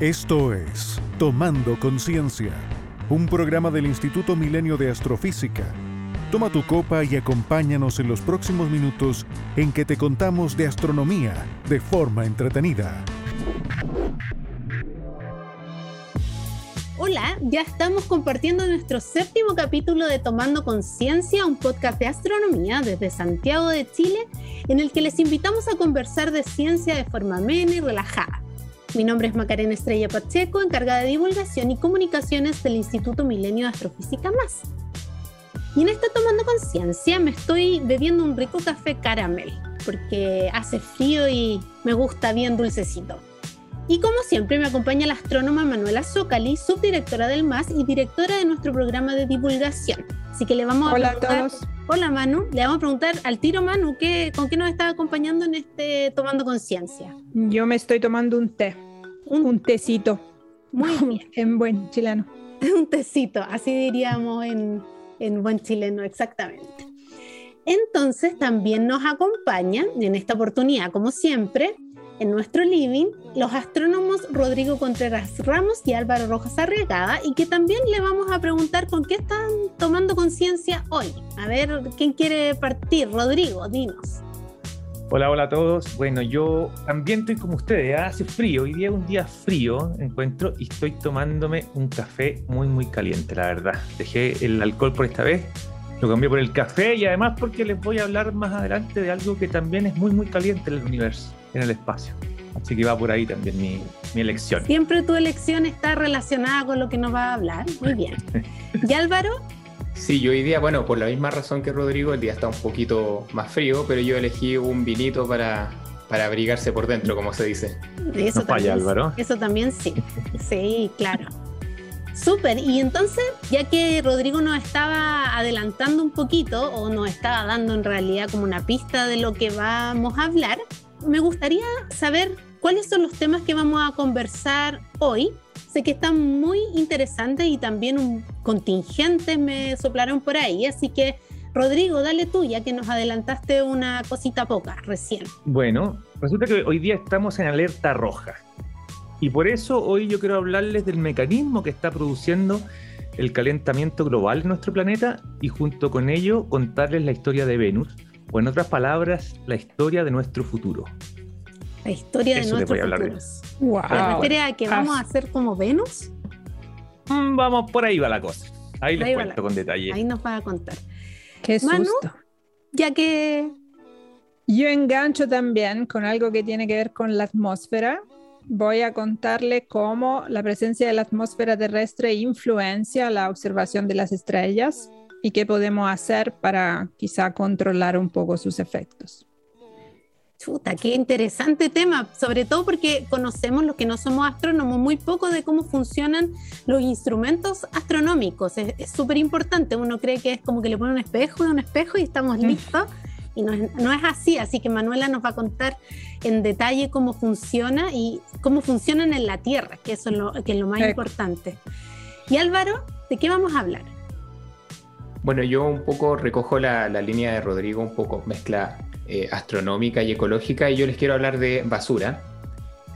Esto es Tomando Conciencia, un programa del Instituto Milenio de Astrofísica. Toma tu copa y acompáñanos en los próximos minutos en que te contamos de astronomía de forma entretenida. Hola, ya estamos compartiendo nuestro séptimo capítulo de Tomando Conciencia, un podcast de astronomía desde Santiago de Chile, en el que les invitamos a conversar de ciencia de forma amena y relajada. Mi nombre es Macarena Estrella Pacheco, encargada de divulgación y comunicaciones del Instituto Milenio de Astrofísica Más. Y en esta tomando conciencia me estoy bebiendo un rico café caramel, porque hace frío y me gusta bien dulcecito. Y como siempre me acompaña la astrónoma Manuela Zócali, subdirectora del MAS y directora de nuestro programa de divulgación. Así que le vamos a Hola a todos. Hola Manu, le vamos a preguntar al tiro Manu, ¿qué, ¿con qué nos está acompañando en este Tomando Conciencia? Yo me estoy tomando un té, Un, un tecito, muy bien, en buen chileno. un tecito, así diríamos en, en buen chileno, exactamente. Entonces también nos acompañan en esta oportunidad, como siempre, en nuestro living, los astrónomos Rodrigo Contreras Ramos y Álvaro Rojas Arriagada, y que también le vamos a preguntar con qué están tomando conciencia hoy. A ver, ¿quién quiere partir? Rodrigo, dinos. Hola, hola a todos. Bueno, yo también estoy como ustedes, ¿ah? hace frío, hoy día es un día frío, encuentro, y estoy tomándome un café muy, muy caliente, la verdad. Dejé el alcohol por esta vez, lo cambié por el café y además porque les voy a hablar más adelante de algo que también es muy, muy caliente en el universo, en el espacio. Así que va por ahí también mi, mi elección. Siempre tu elección está relacionada con lo que nos va a hablar. Muy bien. ¿Y Álvaro? Sí, yo hoy día, bueno, por la misma razón que Rodrigo, el día está un poquito más frío, pero yo elegí un vinito para, para abrigarse por dentro, como se dice. Eso No falla, Álvaro. Eso también sí. Sí, claro. Súper. Y entonces, ya que Rodrigo nos estaba adelantando un poquito, o nos estaba dando en realidad como una pista de lo que vamos a hablar, me gustaría saber cuáles son los temas que vamos a conversar hoy. Sé que están muy interesantes y también un- contingentes me soplaron por ahí, así que Rodrigo, dale tú, ya que nos adelantaste una cosita poca recién. Bueno, resulta que hoy día estamos en alerta roja. Y por eso hoy yo quiero hablarles del mecanismo que está produciendo el calentamiento global de nuestro planeta y junto con ello contarles la historia de Venus, o en otras palabras, la historia de nuestro futuro. La historia de Eso nuestros voy a hablar de- futuros. Wow. ¿Te refieres a que vamos a Ah, ser como Venus? Mm, vamos, por ahí va la cosa. Ahí les Ahí cuento la- con detalle. Ahí nos va a contar. Qué Manu. susto. Ya que Yo engancho también con algo que tiene que ver con la atmósfera. Voy a contarle cómo la presencia de la atmósfera terrestre influencia la observación de las estrellas y qué podemos hacer para quizá controlar un poco sus efectos. Chuta, qué interesante tema, sobre todo porque conocemos los que no somos astrónomos muy poco de cómo funcionan los instrumentos astronómicos. Es súper importante, uno cree que es como que le pone un espejo y un espejo y estamos Mm. Y no es, no es así, así que Manuela nos va a contar en detalle cómo funciona y cómo funcionan en la Tierra, que eso es lo, que es lo más Eco. importante. Y Álvaro, ¿de qué vamos a hablar? Bueno, yo un poco recojo la, la línea de Rodrigo, un poco mezcla eh, astronómica y ecológica, y yo les quiero hablar de basura,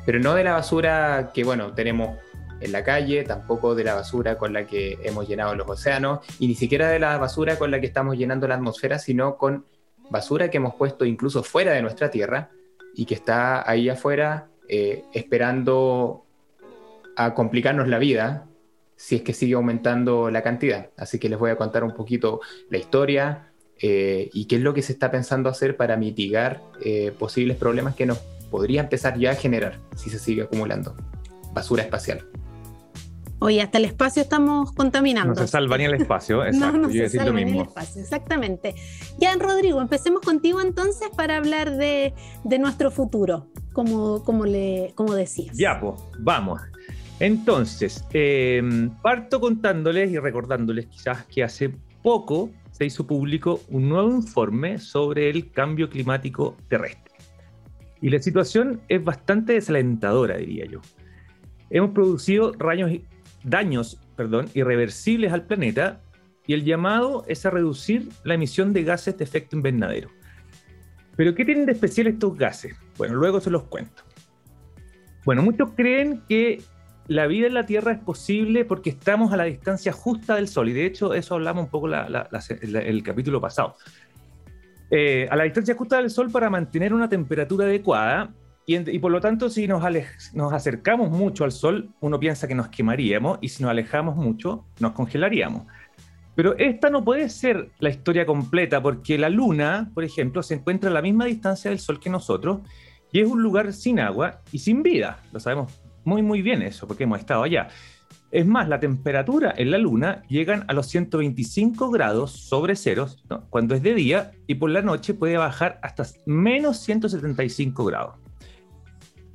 pero no de la basura que, bueno, tenemos en la calle, tampoco de la basura con la que hemos llenado los océanos, y ni siquiera de la basura con la que estamos llenando la atmósfera, sino con basura que hemos puesto incluso fuera de nuestra Tierra y que está ahí afuera eh, esperando a complicarnos la vida si es que sigue aumentando la cantidad. Así que les voy a contar un poquito la historia eh, y qué es lo que se está pensando hacer para mitigar eh, posibles problemas que nos podría empezar ya a generar si se sigue acumulando basura espacial. Oye, hasta el espacio estamos contaminando. No se salva ni el espacio, exacto. no, yo se decir lo salva en el mismo. espacio, exactamente. Ya, Rodrigo, empecemos contigo entonces para hablar de, de nuestro futuro, como, como, le, como decías. Ya, pues, vamos. Entonces, eh, parto contándoles y recordándoles quizás que hace poco se hizo público un nuevo informe sobre el cambio climático terrestre. Y la situación es bastante desalentadora, diría yo. Hemos producido rayos, daños perdón, irreversibles al planeta y el llamado es a reducir la emisión de gases de efecto invernadero. Pero ¿qué tienen de especial estos gases? Bueno, luego se los cuento. Bueno, muchos creen que la vida en la Tierra es posible porque estamos a la distancia justa del Sol. Y de hecho, eso hablamos un poco la, el capítulo pasado. Eh, a la distancia justa del Sol para mantener una temperatura adecuada. Y, por lo tanto, si nos, nos acercamos mucho al Sol, uno piensa que nos quemaríamos. Y si nos alejamos mucho, nos congelaríamos. Pero esta no puede ser la historia completa porque la Luna, por ejemplo, se encuentra a la misma distancia del Sol que nosotros y es un lugar sin agua y sin vida. Lo sabemos muy, muy bien eso porque hemos estado allá. Es más, la temperatura en la Luna llegan a los 125 grados sobre ceros cuando es de día y por la noche puede bajar hasta menos 175 grados.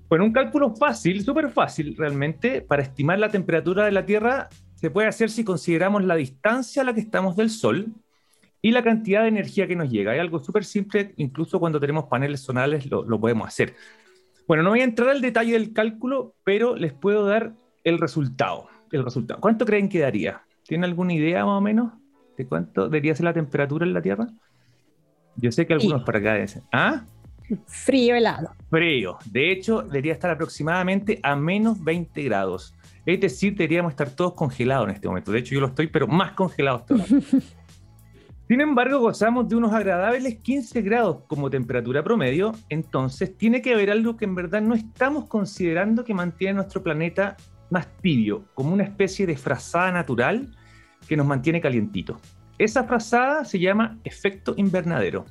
Bueno, un cálculo fácil, súper fácil realmente, para estimar la temperatura de la Tierra se puede hacer si consideramos la distancia a la que estamos del Sol y la cantidad de energía que nos llega. Hay algo súper simple, incluso cuando tenemos paneles solares lo, lo, podemos hacer. Bueno, no voy a entrar al detalle del cálculo, pero les puedo dar el resultado. El resultado. ¿Cuánto creen que daría? ¿Tienen alguna idea más o menos de cuánto debería ser la temperatura en la Tierra? Yo sé que algunos para acá dicen. ¿Ah? Frío helado. Frío. De hecho, debería estar aproximadamente a menos 20 grados. Es decir, deberíamos estar todos congelados en este momento. De hecho, yo lo estoy, pero más congelados todavía. Sin embargo, gozamos de unos agradables 15 grados como temperatura promedio, entonces tiene que haber algo que en verdad no estamos considerando que mantiene nuestro planeta más tibio, como una especie de frazada natural que nos mantiene calientito. Esa frazada se llama efecto invernadero.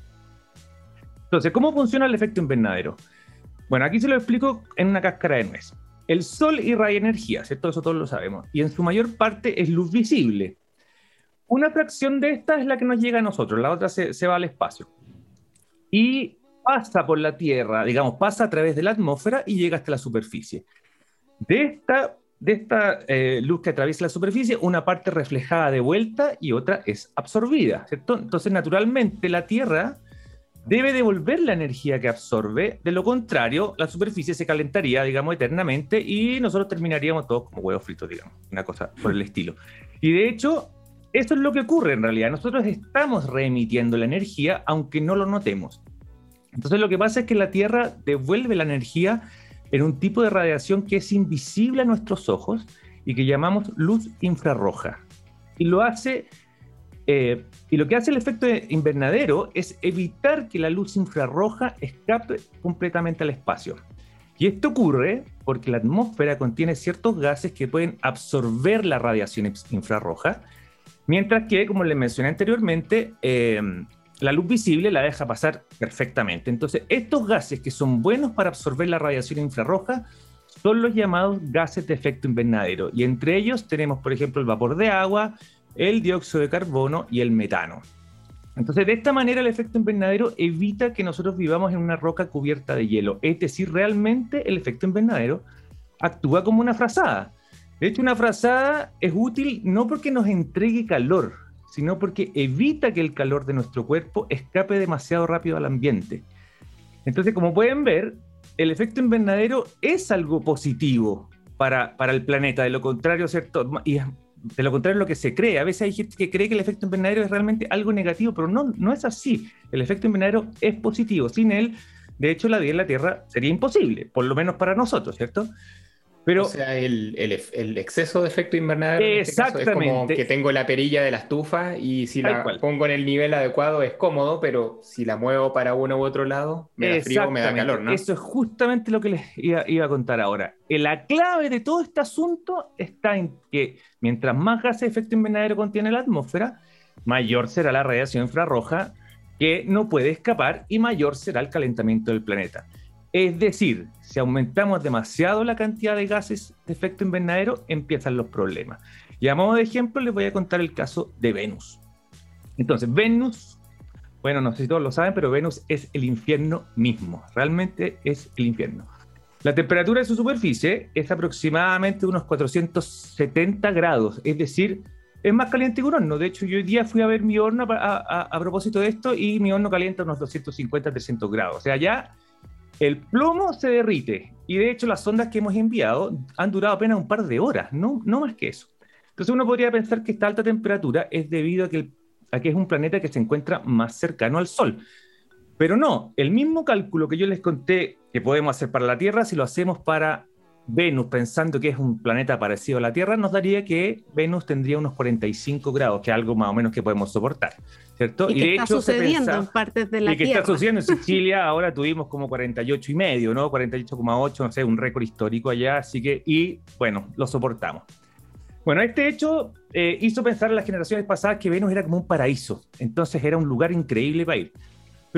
Entonces, ¿cómo funciona el efecto invernadero? Bueno, aquí se lo explico en una cáscara de nuez. El Sol irradia energía, ¿cierto? Eso todos lo sabemos. Y en su mayor parte es luz visible. Una fracción de esta es la que nos llega a nosotros, la otra se, va al espacio. Y pasa por la Tierra, digamos, pasa a través de la atmósfera y llega hasta la superficie. De esta, eh, luz que atraviesa la superficie, una parte reflejada de vuelta y otra es absorbida, ¿cierto? Entonces, naturalmente, la Tierra debe devolver la energía que absorbe, de lo contrario, la superficie se calentaría, digamos, eternamente y nosotros terminaríamos todos como huevos fritos, digamos, una cosa por el estilo. Y de hecho, eso es lo que ocurre en realidad, nosotros estamos reemitiendo la energía aunque no lo notemos. Entonces lo que pasa es que la Tierra devuelve la energía en un tipo de radiación que es invisible a nuestros ojos y que llamamos luz infrarroja. Y lo hace eh, y lo que hace el efecto invernadero es evitar que la luz infrarroja escape completamente al espacio. Y esto ocurre porque la atmósfera contiene ciertos gases que pueden absorber la radiación infrarroja, mientras que, como les mencioné anteriormente, eh, la luz visible la deja pasar perfectamente. Entonces, estos gases que son buenos para absorber la radiación infrarroja son los llamados gases de efecto invernadero. Y entre ellos tenemos, por ejemplo, el vapor de agua, el dióxido de carbono y el metano. Entonces, de esta manera, el efecto invernadero evita que nosotros vivamos en una roca cubierta de hielo. Es decir, realmente el efecto invernadero actúa como una frazada. De hecho, una frazada es útil no porque nos entregue calor, sino porque evita que el calor de nuestro cuerpo escape demasiado rápido al ambiente. Entonces, como pueden ver, el efecto invernadero es algo positivo para, para el planeta. De lo contrario, ¿cierto? Y de lo contrario, lo que se cree. A veces hay gente que cree que el efecto invernadero es realmente algo negativo, pero no, no es así. El efecto invernadero es positivo. Sin él, de hecho, la vida en la Tierra sería imposible, por lo menos para nosotros, ¿cierto? Pero, o sea, el, exceso de efecto invernadero exactamente. Este es como que tengo la perilla de la estufa y si la pongo en el nivel adecuado es cómodo, pero si la muevo para uno u otro lado, me da frío o me da calor, ¿no? Eso es justamente lo que les iba, a contar ahora. La clave de todo este asunto está en que mientras más gases de efecto invernadero contiene la atmósfera, mayor será la radiación infrarroja que no puede escapar y mayor será el calentamiento del planeta. Es decir, si aumentamos demasiado la cantidad de gases de efecto invernadero, empiezan los problemas. Y a modo de ejemplo, les voy a contar el caso de Venus. Entonces, Venus, bueno, no sé si todos lo saben, pero Venus es el infierno mismo. Realmente es el infierno. La temperatura de su superficie es aproximadamente unos 470 grados, es decir, es más caliente que un horno. De hecho, yo hoy día fui a ver mi horno a, a propósito de esto y mi horno calienta unos 250, 300 grados. O sea, ya el plomo se derrite y de hecho las ondas que hemos enviado han durado apenas un par de horas, no, más que eso. Entonces uno podría pensar que esta alta temperatura es debido a que es un planeta que se encuentra más cercano al Sol. Pero no, el mismo cálculo que yo les conté que podemos hacer para la Tierra, si lo hacemos para Venus, pensando que es un planeta parecido a la Tierra, nos daría que Venus tendría unos 45 grados, que es algo más o menos que podemos soportar, ¿cierto? Y, que está sucediendo en partes de la y que está sucediendo en Sicilia, ahora tuvimos como 48 y medio, ¿no? 48,8, no sé, un récord histórico allá, así que, y bueno, lo soportamos. Bueno, este hecho eh, hizo pensar a las generaciones pasadas que Venus era como un paraíso, entonces era un lugar increíble para ir.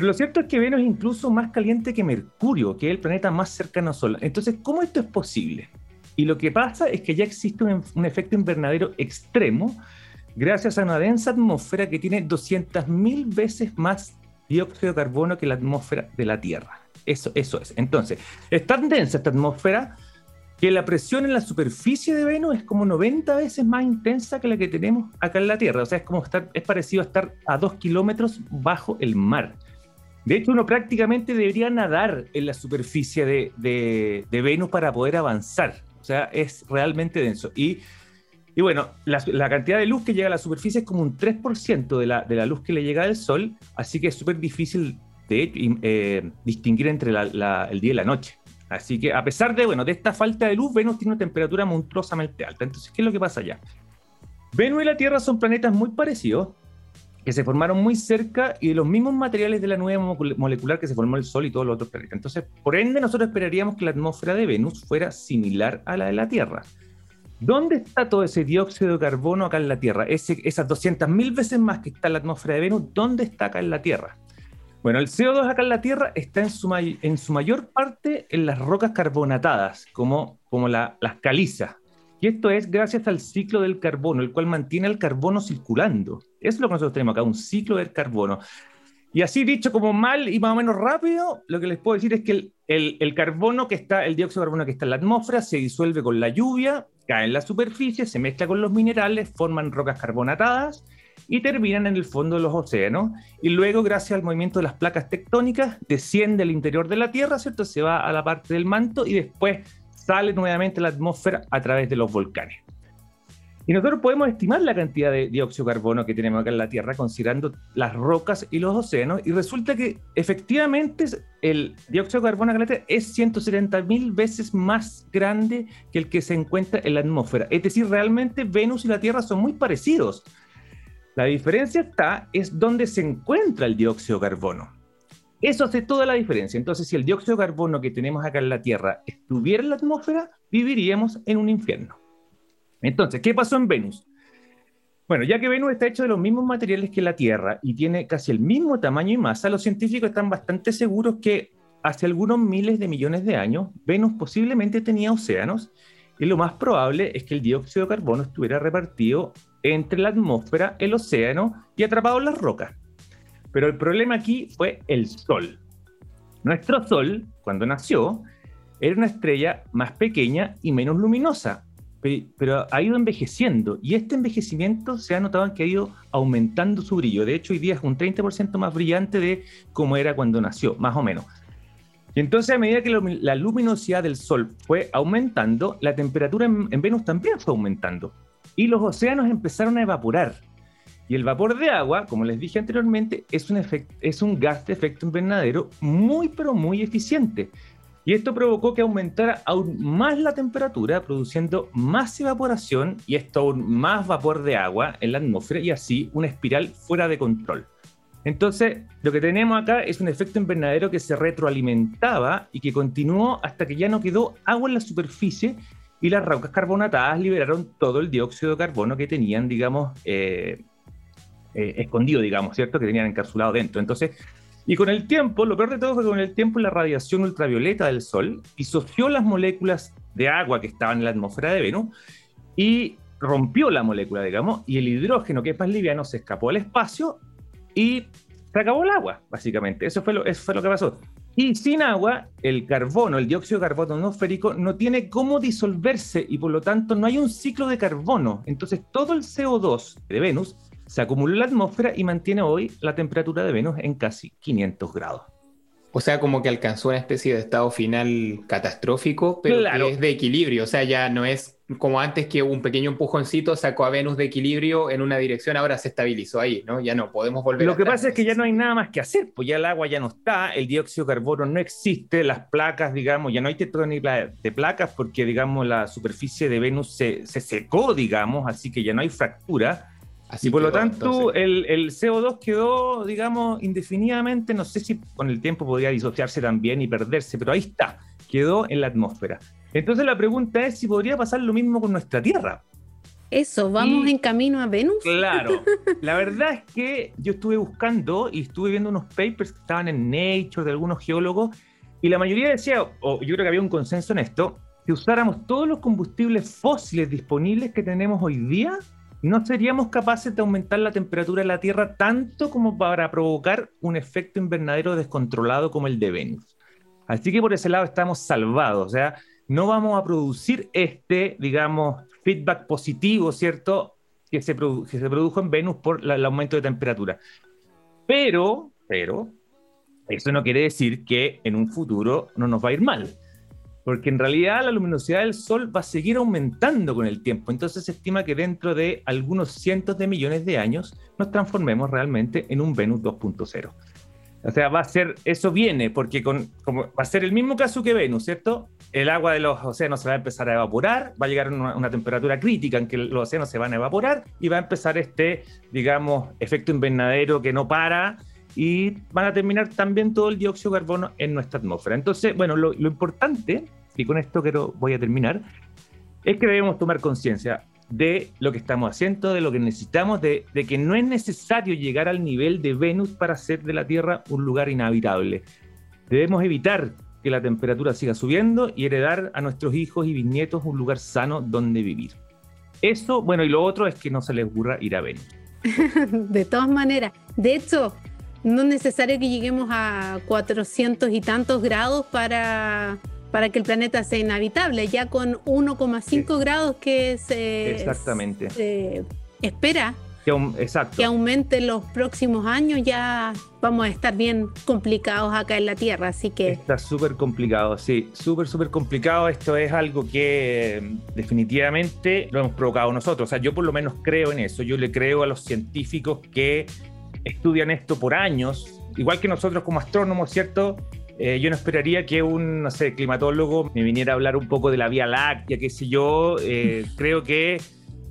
Pero lo cierto es que Venus es incluso más caliente que Mercurio, que es el planeta más cercano al Sol. Entonces, ¿cómo esto es posible? Y lo que pasa es que ya existe un, efecto invernadero extremo gracias a una densa atmósfera que tiene 200.000 veces más dióxido de carbono que la atmósfera de la Tierra. Eso, es. Entonces, es tan densa esta atmósfera que la presión en la superficie de Venus es como 90 veces más intensa que la que tenemos acá en la Tierra. O sea, es como estar, es parecido a estar a 2 kilómetros bajo el mar. De hecho, uno prácticamente debería nadar en la superficie de, Venus para poder avanzar. O sea, es realmente denso. Y, bueno, la, cantidad de luz que llega a la superficie es como un 3% de la, de la luz que le llega al Sol, así que es súper difícil eh, distinguir entre el día y la noche. Así que a pesar de, bueno, de esta falta de luz, Venus tiene una temperatura monstruosamente alta. Entonces, ¿qué es lo que pasa allá? Venus y la Tierra son planetas muy parecidos, que se formaron muy cerca y de los mismos materiales de la nube molecular que se formó el Sol y todos los otros planetas. Entonces, por ende, nosotros esperaríamos que la atmósfera de Venus fuera similar a la de la Tierra. ¿Dónde está todo ese dióxido de carbono acá en la Tierra? Ese, esas 200.000 veces más que está en la atmósfera de Venus, ¿dónde está acá en la Tierra? Bueno, el CO2 acá en la Tierra está en su, en su mayor parte en las rocas carbonatadas, como, como las calizas. Y esto es gracias al ciclo del carbono, el cual mantiene el carbono circulando. Eso es lo que nosotros tenemos acá, un ciclo del carbono. Y así dicho como mal y más o menos rápido, lo que les puedo decir es que el, carbono que está, el dióxido de carbono que está en la atmósfera se disuelve con la lluvia, cae en la superficie, se mezcla con los minerales, forman rocas carbonatadas y terminan en el fondo de los océanos. Y luego, gracias al movimiento de las placas tectónicas, desciende al interior de la Tierra, ¿cierto? Se va a la parte del manto y después sale nuevamente a la atmósfera a través de los volcanes. Y nosotros podemos estimar la cantidad de dióxido de carbono que tenemos acá en la Tierra considerando las rocas y los océanos y resulta que efectivamente el dióxido de carbono acá en la Tierra es 170 mil veces más grande que el que se encuentra en la atmósfera. Es decir, realmente Venus y la Tierra son muy parecidos. La diferencia está es dónde se encuentra el dióxido de carbono. Eso hace toda la diferencia. Entonces, si el dióxido de carbono que tenemos acá en la Tierra estuviera en la atmósfera, viviríamos en un infierno. Entonces, ¿qué pasó en Venus? Bueno, ya que Venus está hecho de los mismos materiales que la Tierra y tiene casi el mismo tamaño y masa, los científicos están bastante seguros que hace algunos miles de millones de años, Venus posiblemente tenía océanos y lo más probable es que el dióxido de carbono estuviera repartido entre la atmósfera, el océano y atrapado en las rocas. Pero el problema aquí fue el Sol. Nuestro Sol, cuando nació, era una estrella más pequeña y menos luminosa, pero ha ido envejeciendo y este envejecimiento se ha notado que ha ido aumentando su brillo. De hecho, hoy día es un 30% más brillante de como era cuando nació, más o menos. Y entonces, a medida que la luminosidad del Sol fue aumentando, la temperatura en, en Venus también fue aumentando y los océanos empezaron a evaporar. Y el vapor de agua, como les dije anteriormente, es un, es un gas de efecto invernadero muy, pero muy eficiente. Y esto provocó que aumentara aún más la temperatura, produciendo más evaporación y esto aún más vapor de agua en la atmósfera y así una espiral fuera de control. Entonces, lo que tenemos acá es un efecto invernadero que se retroalimentaba y que continuó hasta que ya no quedó agua en la superficie y las rocas carbonatadas liberaron todo el dióxido de carbono que tenían, digamos, eh, eh, escondido, digamos, ¿cierto? Que tenían encapsulado dentro. Entonces, y con el tiempo, lo peor de todo fue que con el tiempo la radiación ultravioleta del Sol disoció las moléculas de agua que estaban en la atmósfera de Venus y rompió la molécula, digamos, y el hidrógeno, que es más liviano, se escapó al espacio y se acabó el agua, básicamente. Eso fue lo, eso fue lo que pasó. Y sin agua, el carbono, el dióxido de carbono atmosférico, no tiene cómo disolverse y por lo tanto no hay un ciclo de carbono. Entonces todo el CO2 de Venus se acumuló en la atmósfera y mantiene hoy la temperatura de Venus en casi 500 grados. O sea, como que alcanzó una especie de estado final catastrófico, pero que es de equilibrio. O sea, ya no es como antes que un pequeño empujoncito sacó a Venus de equilibrio en una dirección, ahora se estabilizó ahí, ¿no? Ya no podemos volver. Lo que pasa es que ya no hay nada más que hacer, pues ya el agua ya no está, el dióxido de carbono no existe, las placas, digamos, ya no hay tectónica de placas porque, digamos, la superficie de Venus se, se secó, digamos, así que ya no hay fractura. Así y por lo tanto, el, el, CO2 quedó, digamos, indefinidamente, no sé si con el tiempo podría disociarse también y perderse, pero ahí está, quedó en la atmósfera. Entonces la pregunta es si podría pasar lo mismo con nuestra Tierra. Eso, vamos en camino a Venus. Claro, la verdad es que yo estuve buscando y estuve viendo unos papers que estaban en Nature de algunos geólogos y la mayoría decía, o yo creo que había un consenso en esto, que usáramos todos los combustibles fósiles disponibles que tenemos hoy día, no seríamos capaces de aumentar la temperatura de la Tierra tanto como para provocar un efecto invernadero descontrolado como el de Venus. Así que por ese lado estamos salvados. O sea, no vamos a producir este, digamos, feedback positivo, ¿cierto? Que se, se produjo en Venus por el aumento de temperatura. Pero, pero, eso no quiere decir que en un futuro no nos va a ir mal. Porque en realidad la luminosidad del Sol va a seguir aumentando con el tiempo. Entonces se estima que dentro de algunos cientos de millones de años nos transformemos realmente en un Venus 2.0. O sea, va a ser, eso viene, porque con, como va a ser el mismo caso que Venus, ¿cierto? El agua de los océanos se va a empezar a evaporar, va a llegar a una, temperatura crítica en que los océanos se van a evaporar y va a empezar este, digamos, efecto invernadero que no para y van a terminar también todo el dióxido de carbono en nuestra atmósfera. Entonces, bueno, lo, importante, y con esto quiero, voy a terminar, es que debemos tomar conciencia de lo que estamos haciendo, de lo que necesitamos, de, que no es necesario llegar al nivel de Venus para hacer de la Tierra un lugar inhabitable. Debemos evitar que la temperatura siga subiendo y heredar a nuestros hijos y bisnietos un lugar sano donde vivir. Eso, bueno, y lo otro es que no se les ocurra ir a Venus. de todas maneras, de hecho, no es necesario que lleguemos a 400 y tantos grados para para que el planeta sea inhabitable, ya con 1,5 grados que se, Exactamente. espera que, exacto. que aumente en los próximos años, ya vamos a estar bien complicados acá en la Tierra, así que... Está súper complicado, sí, súper, súper complicado. Esto es algo que definitivamente lo hemos provocado nosotros. O sea, yo por lo menos creo en eso, yo le creo a los científicos que estudian esto por años, igual que nosotros como astrónomos, ¿cierto? Eh, yo no esperaría que un, no sé, climatólogo me viniera a hablar un poco de la Vía Láctea, qué sé yo. Eh, creo que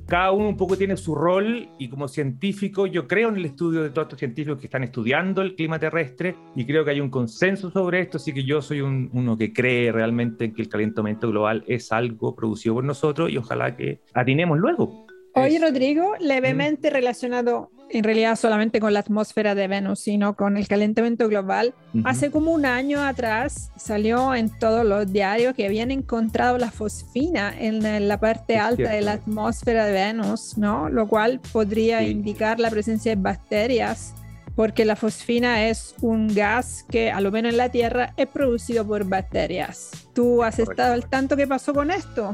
cada uno un poco tiene su rol y como científico yo creo en el estudio de todos estos científicos que están estudiando el clima terrestre y creo que hay un consenso sobre esto, así que yo soy uno que cree realmente en que el calentamiento global es algo producido por nosotros y ojalá que atinemos luego. Oye, Rodrigo, levemente relacionado en realidad solamente con la atmósfera de Venus, sino con el calentamiento global. Hace como un año atrás salió en todos los diarios que habían encontrado la fosfina en la parte alta de la atmósfera de Venus, ¿no? Lo cual podría indicar la presencia de bacterias, porque la fosfina es un gas que, a lo menos en la Tierra, es producido por bacterias. ¿Tú has estado al tanto qué pasó con esto?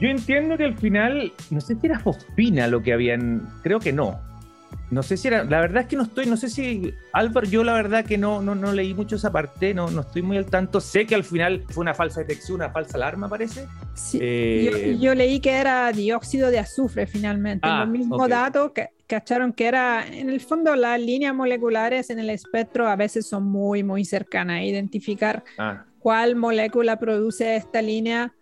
Yo entiendo que al final, no sé si era fosfina lo que habían, creo que no, no sé si era, la verdad es que no estoy, no sé si, Álvaro, yo la verdad que no, no, no leí mucho esa parte, no, no estoy muy al tanto. Sé que al final fue una falsa detección, una falsa alarma, parece. Sí, eh, yo, leí que era dióxido de azufre finalmente. Ah, Los mismos datos que cacharon que era, en el fondo, las líneas moleculares en el espectro a veces son muy, muy cercanas. Identificar ah. cuál molécula produce esta línea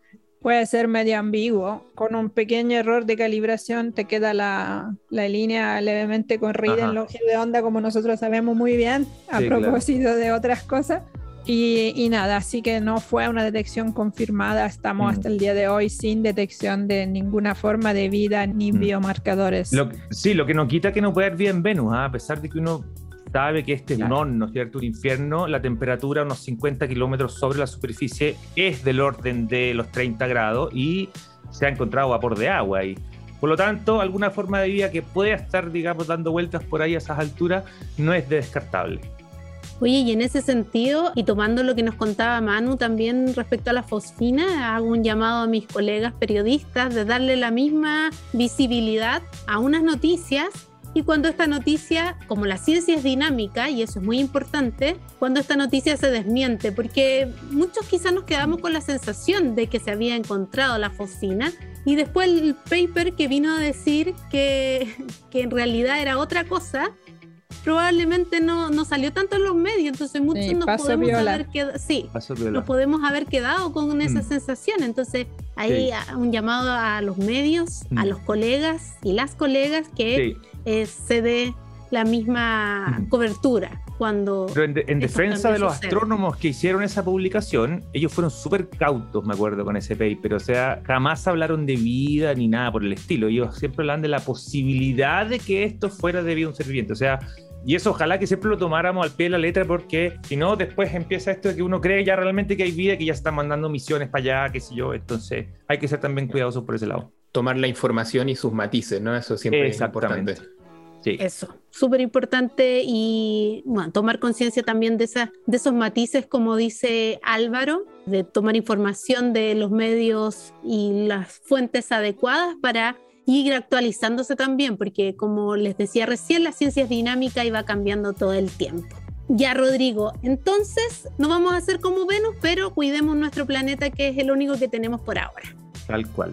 puede ser medio ambiguo. Con un pequeño error de calibración te queda la, la línea levemente corrida en longitud de onda, como nosotros sabemos muy bien, a propósito de otras cosas. Y, y, nada, así que no fue una detección confirmada. Estamos mm. hasta el día de hoy sin detección de ninguna forma de vida ni mm. biomarcadores. sí, lo que no quita que no pueda haber vida en Venus, ¿ah? a pesar de que uno sabe que este es un horno, ¿cierto? Un infierno, la temperatura unos 50 kilómetros sobre la superficie es del orden de los 30 grados y se ha encontrado vapor de agua ahí. Por lo tanto, alguna forma de vida que pueda estar, digamos, dando vueltas por ahí a esas alturas no es descartable. Oye, y en ese sentido, y tomando lo que nos contaba Manu también respecto a la fosfina, hago un llamado a mis colegas periodistas de darle la misma visibilidad a unas noticias y cuando esta noticia, como la ciencia es dinámica, y eso es muy importante, cuando esta noticia se desmiente, porque muchos quizás nos quedamos con la sensación de que se había encontrado la fosfina, Y después el paper que vino a decir que, que en realidad era otra cosa, probablemente no, no salió tanto en los medios, entonces muchos Sí, nos podemos viola. haber quedado, sí, nos podemos haber quedado con esa Mm. sensación. Entonces, hay Sí. un llamado a los medios, a Mm. los colegas y las colegas que Sí, eh, se dé la misma Mm. cobertura cuando pero en, de- en defensa de los sucede. astrónomos que hicieron esa publicación, ellos fueron súper cautos, me acuerdo, con ese paper. O sea, jamás hablaron de vida ni nada por el estilo. Ellos siempre hablan de la posibilidad de que esto fuera de vida a un ser viviente. O sea, y eso ojalá que siempre lo tomáramos al pie de la letra porque si no, después empieza esto de que uno cree ya realmente que hay vida, que ya están mandando misiones para allá, qué sé yo. Entonces, hay que ser también cuidadosos por ese lado. Tomar la información y sus matices, ¿no? Eso siempre es Exactamente. importante. Sí. Eso, súper importante y bueno, tomar conciencia también de, esa, de esos matices, como dice Álvaro, de tomar información de los medios y las fuentes adecuadas para ir actualizándose también, porque como les decía recién, la ciencia es dinámica y va cambiando todo el tiempo. Ya, Rodrigo, entonces no vamos a hacer como Venus, pero cuidemos nuestro planeta, que es el único que tenemos por ahora. Tal cual.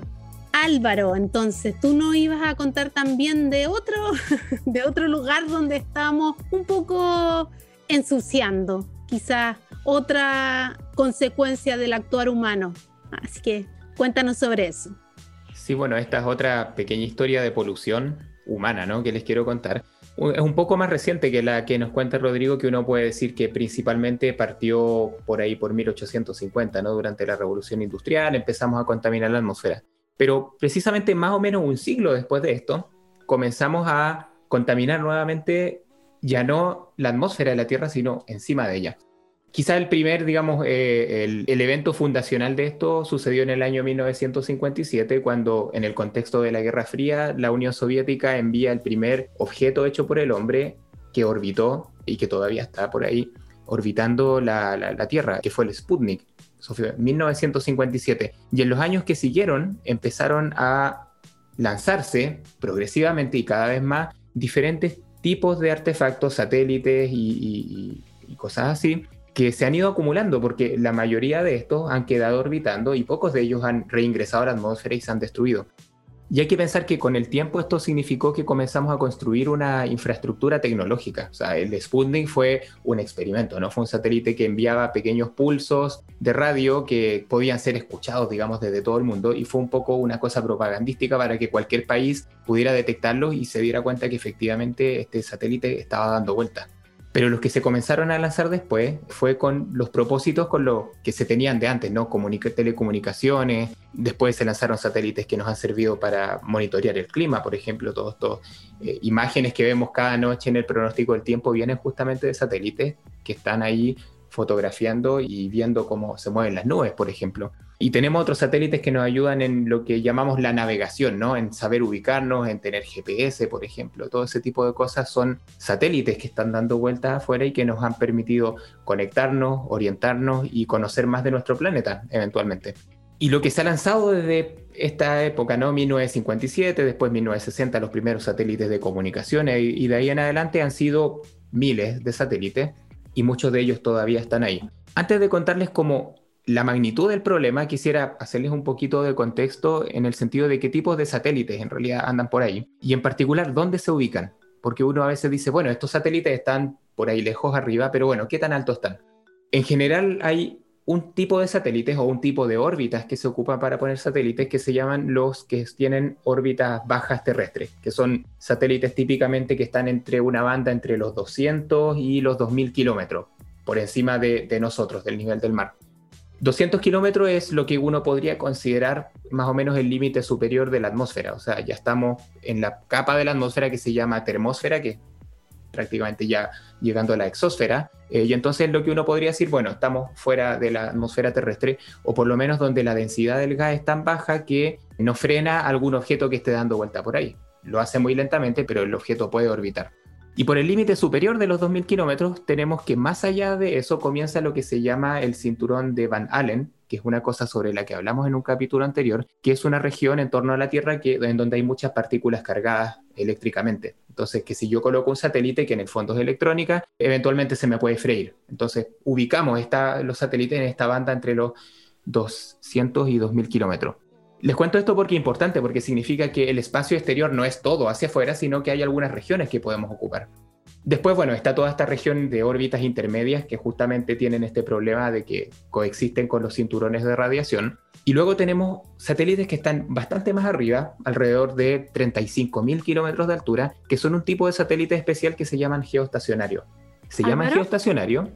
Álvaro, entonces tú no ibas a contar también de otro, de otro lugar donde estamos un poco ensuciando, quizás otra consecuencia del actuar humano. Así que cuéntanos sobre eso. Sí, bueno, esta es otra pequeña historia de polución humana, ¿no? Que les quiero contar. Es un poco más reciente que la que nos cuenta Rodrigo, que uno puede decir que principalmente partió por ahí por 1850, ¿no? Durante la Revolución Industrial empezamos a contaminar la atmósfera. Pero precisamente más o menos un siglo después de esto, comenzamos a contaminar nuevamente ya no la atmósfera de la Tierra, sino encima de ella. Quizá el primer, digamos, eh, el, evento fundacional de esto sucedió en el año 1957, cuando en el contexto de la Guerra Fría, la Unión Soviética envía el primer objeto hecho por el hombre que orbitó y que todavía está por ahí orbitando la Tierra, que fue el Sputnik. Eso fue en 1957. Y en los años que siguieron empezaron a lanzarse progresivamente y cada vez más diferentes tipos de artefactos, satélites y- y cosas así, que se han ido acumulando porque la mayoría de estos han quedado orbitando y pocos de ellos han reingresado a la atmósfera y se han destruido. Y hay que pensar que con el tiempo esto significó que comenzamos a construir una infraestructura tecnológica. O sea, el Sputnik fue un experimento, ¿no? Fue un satélite que enviaba pequeños pulsos de radio que podían ser escuchados, digamos, desde todo el mundo y fue un poco una cosa propagandística para que cualquier país pudiera detectarlos y se diera cuenta que efectivamente este satélite estaba dando vueltas. Pero los que se comenzaron a lanzar después fue con los propósitos con los que se tenían de antes, ¿no? Comunica- telecomunicaciones, después se lanzaron satélites que nos han servido para monitorear el clima, por ejemplo, todos estos eh, imágenes que vemos cada noche en el pronóstico del tiempo vienen justamente de satélites que están ahí fotografiando y viendo cómo se mueven las nubes, por ejemplo. Y tenemos otros satélites que nos ayudan en lo que llamamos la navegación, ¿no? En saber ubicarnos, en tener GPS, por ejemplo. Todo ese tipo de cosas son satélites que están dando vueltas afuera y que nos han permitido conectarnos, orientarnos y conocer más de nuestro planeta, eventualmente. Y lo que se ha lanzado desde esta época, ¿no? 1957, después 1960, los primeros satélites de comunicaciones y, de ahí en adelante han sido miles de satélites y muchos de ellos todavía están ahí. Antes de contarles cómo la magnitud del problema, quisiera hacerles un poquito de contexto en el sentido de qué tipos de satélites en realidad andan por ahí y en particular dónde se ubican. Porque uno a veces dice, bueno, estos satélites están por ahí lejos arriba, pero bueno, ¿qué tan alto están? En general hay un tipo de satélites o un tipo de órbitas que se ocupan para poner satélites que se llaman los que tienen órbitas bajas terrestres, que son satélites típicamente que están entre una banda entre los 200 y los 2000 kilómetros, por encima de, de nosotros, del nivel del mar. 200 kilómetros es lo que uno podría considerar más o menos el límite superior de la atmósfera, o sea, ya estamos en la capa de la atmósfera que se llama termósfera, que prácticamente ya llegando a la exósfera, eh, y entonces lo que uno podría decir, bueno, estamos fuera de la atmósfera terrestre, o por lo menos donde la densidad del gas es tan baja que no frena algún objeto que esté dando vuelta por ahí. Lo hace muy lentamente, pero el objeto puede orbitar. Y por el límite superior de los 2.000 kilómetros, tenemos que más allá de eso comienza lo que se llama el cinturón de Van Allen, que es una cosa sobre la que hablamos en un capítulo anterior, que es una región en torno a la Tierra en donde hay muchas partículas cargadas eléctricamente. Entonces, que si yo coloco un satélite que en el fondo es electrónica, eventualmente se me puede freír. Entonces, ubicamos esta, los satélites en esta banda entre los 200 y 2.000 kilómetros. Les cuento esto porque es importante, porque significa que el espacio exterior no es todo hacia afuera, sino que hay algunas regiones que podemos ocupar. Después, bueno, está toda esta región de órbitas intermedias que justamente tienen este problema de que coexisten con los cinturones de radiación. Y luego tenemos satélites que están bastante más arriba, alrededor de 35.000 kilómetros de altura, que son un tipo de satélite especial que se llaman geoestacionario. Se llaman geoestacionario.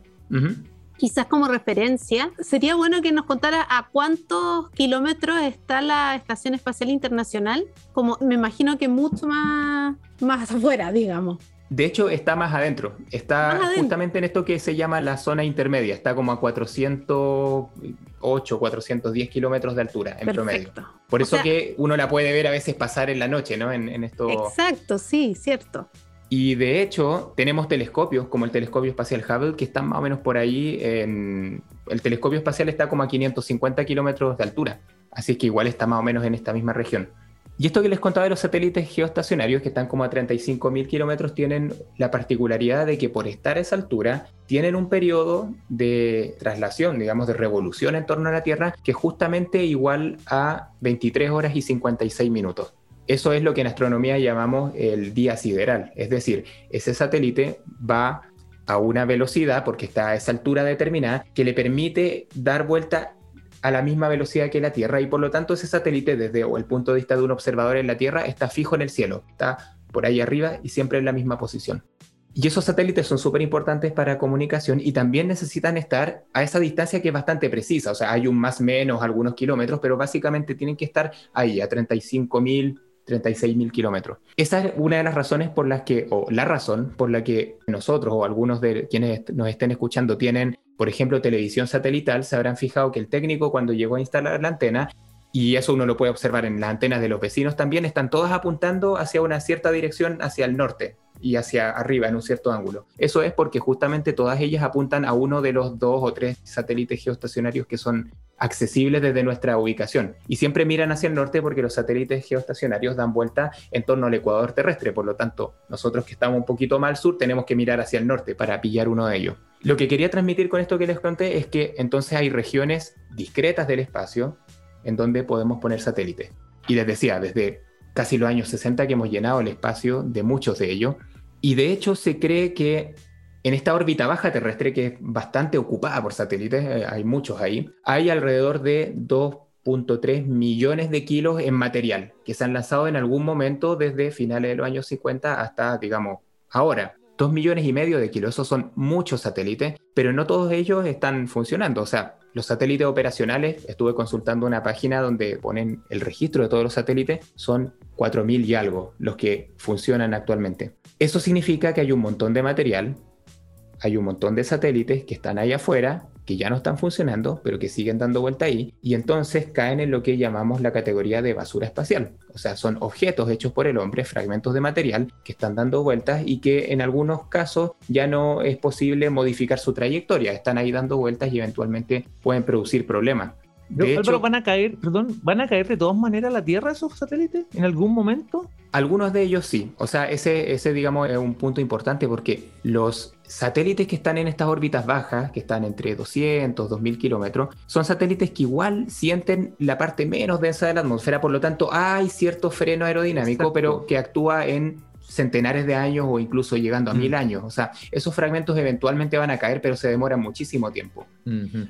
Quizás como referencia, sería bueno que nos contara a cuántos kilómetros está la Estación Espacial Internacional, como me imagino que mucho más, más afuera, digamos. De hecho, está más adentro. Está justamente en esto que se llama la zona intermedia. Está como a 408, 410 kilómetros de altura en promedio. Por eso que uno la puede ver a veces pasar en la noche, ¿no? En, esto... Exacto, sí, cierto. Y de hecho, tenemos telescopios, como el telescopio espacial Hubble, que están más o menos por ahí. El telescopio espacial está como a 550 kilómetros de altura. Así que igual está más o menos en esta misma región. Y esto que les contaba de los satélites geoestacionarios, que están como a 35.000 kilómetros, tienen la particularidad de que por estar a esa altura, tienen un periodo de traslación, digamos, de revolución en torno a la Tierra, que es justamente igual a 23 horas y 56 minutos. Eso es lo que en astronomía llamamos el día sideral, es decir, ese satélite va a una velocidad, porque está a esa altura determinada, que le permite dar vuelta a la misma velocidad que la Tierra y por lo tanto ese satélite desde el punto de vista de un observador en la Tierra está fijo en el cielo, está por ahí arriba y siempre en la misma posición. Y esos satélites son súper importantes para comunicación y también necesitan estar a esa distancia que es bastante precisa, o sea, hay un más menos, algunos kilómetros, pero básicamente tienen que estar ahí a 35 mil 36.000 kilómetros. Esa es una de las razones por las que, o la razón por la que nosotros o algunos de quienes nos estén escuchando tienen, por ejemplo, televisión satelital, se habrán fijado que el técnico cuando llegó a instalar la antena, y eso uno lo puede observar en las antenas de los vecinos también, están todas apuntando hacia una cierta dirección, hacia el norte, y hacia arriba en un cierto ángulo. Eso es porque justamente todas ellas apuntan a uno de los dos o tres satélites geoestacionarios que son accesibles desde nuestra ubicación. Y siempre miran hacia el norte porque los satélites geoestacionarios dan vuelta en torno al ecuador terrestre. Por lo tanto, nosotros que estamos un poquito más al sur tenemos que mirar hacia el norte para pillar uno de ellos. Lo que quería transmitir con esto que les conté es que entonces hay regiones discretas del espacio en donde podemos poner satélites. Y les decía, desde casi los años 60 que hemos llenado el espacio de muchos de ellos. Y de hecho se cree que en esta órbita baja terrestre, que es bastante ocupada por satélites, eh, hay muchos ahí, hay alrededor de 2.3 millones de kilos en material que se han lanzado en algún momento desde finales de los años 50 hasta, digamos, ahora. Dos millones y medio de kilos, esos son muchos satélites, pero no todos ellos están funcionando. O sea, los satélites operacionales, estuve consultando una página donde ponen el registro de todos los satélites, son 4.000 y algo los que funcionan actualmente. Eso significa que hay un montón de material hay un montón de satélites que están ahí afuera, que ya no están funcionando, pero que siguen dando vuelta ahí, y entonces caen en lo que llamamos la categoría de basura espacial. O sea, son objetos hechos por el hombre, fragmentos de material que están dando vueltas y que en algunos casos ya no es posible modificar su trayectoria, están ahí dando vueltas y eventualmente pueden producir problemas. De hecho, van a caer, perdón, van a caer de todas maneras a la Tierra esos satélites en algún momento. Algunos de ellos sí. O sea, ese, ese digamos es un punto importante porque los satélites que están en estas órbitas bajas, que están entre 200, 2000 kilómetros, son satélites que igual sienten la parte menos densa de la atmósfera, por lo tanto hay cierto freno aerodinámico, pero que actúa en centenares de años o incluso llegando a mil mm. años. O sea, esos fragmentos eventualmente van a caer, pero se demoran muchísimo tiempo.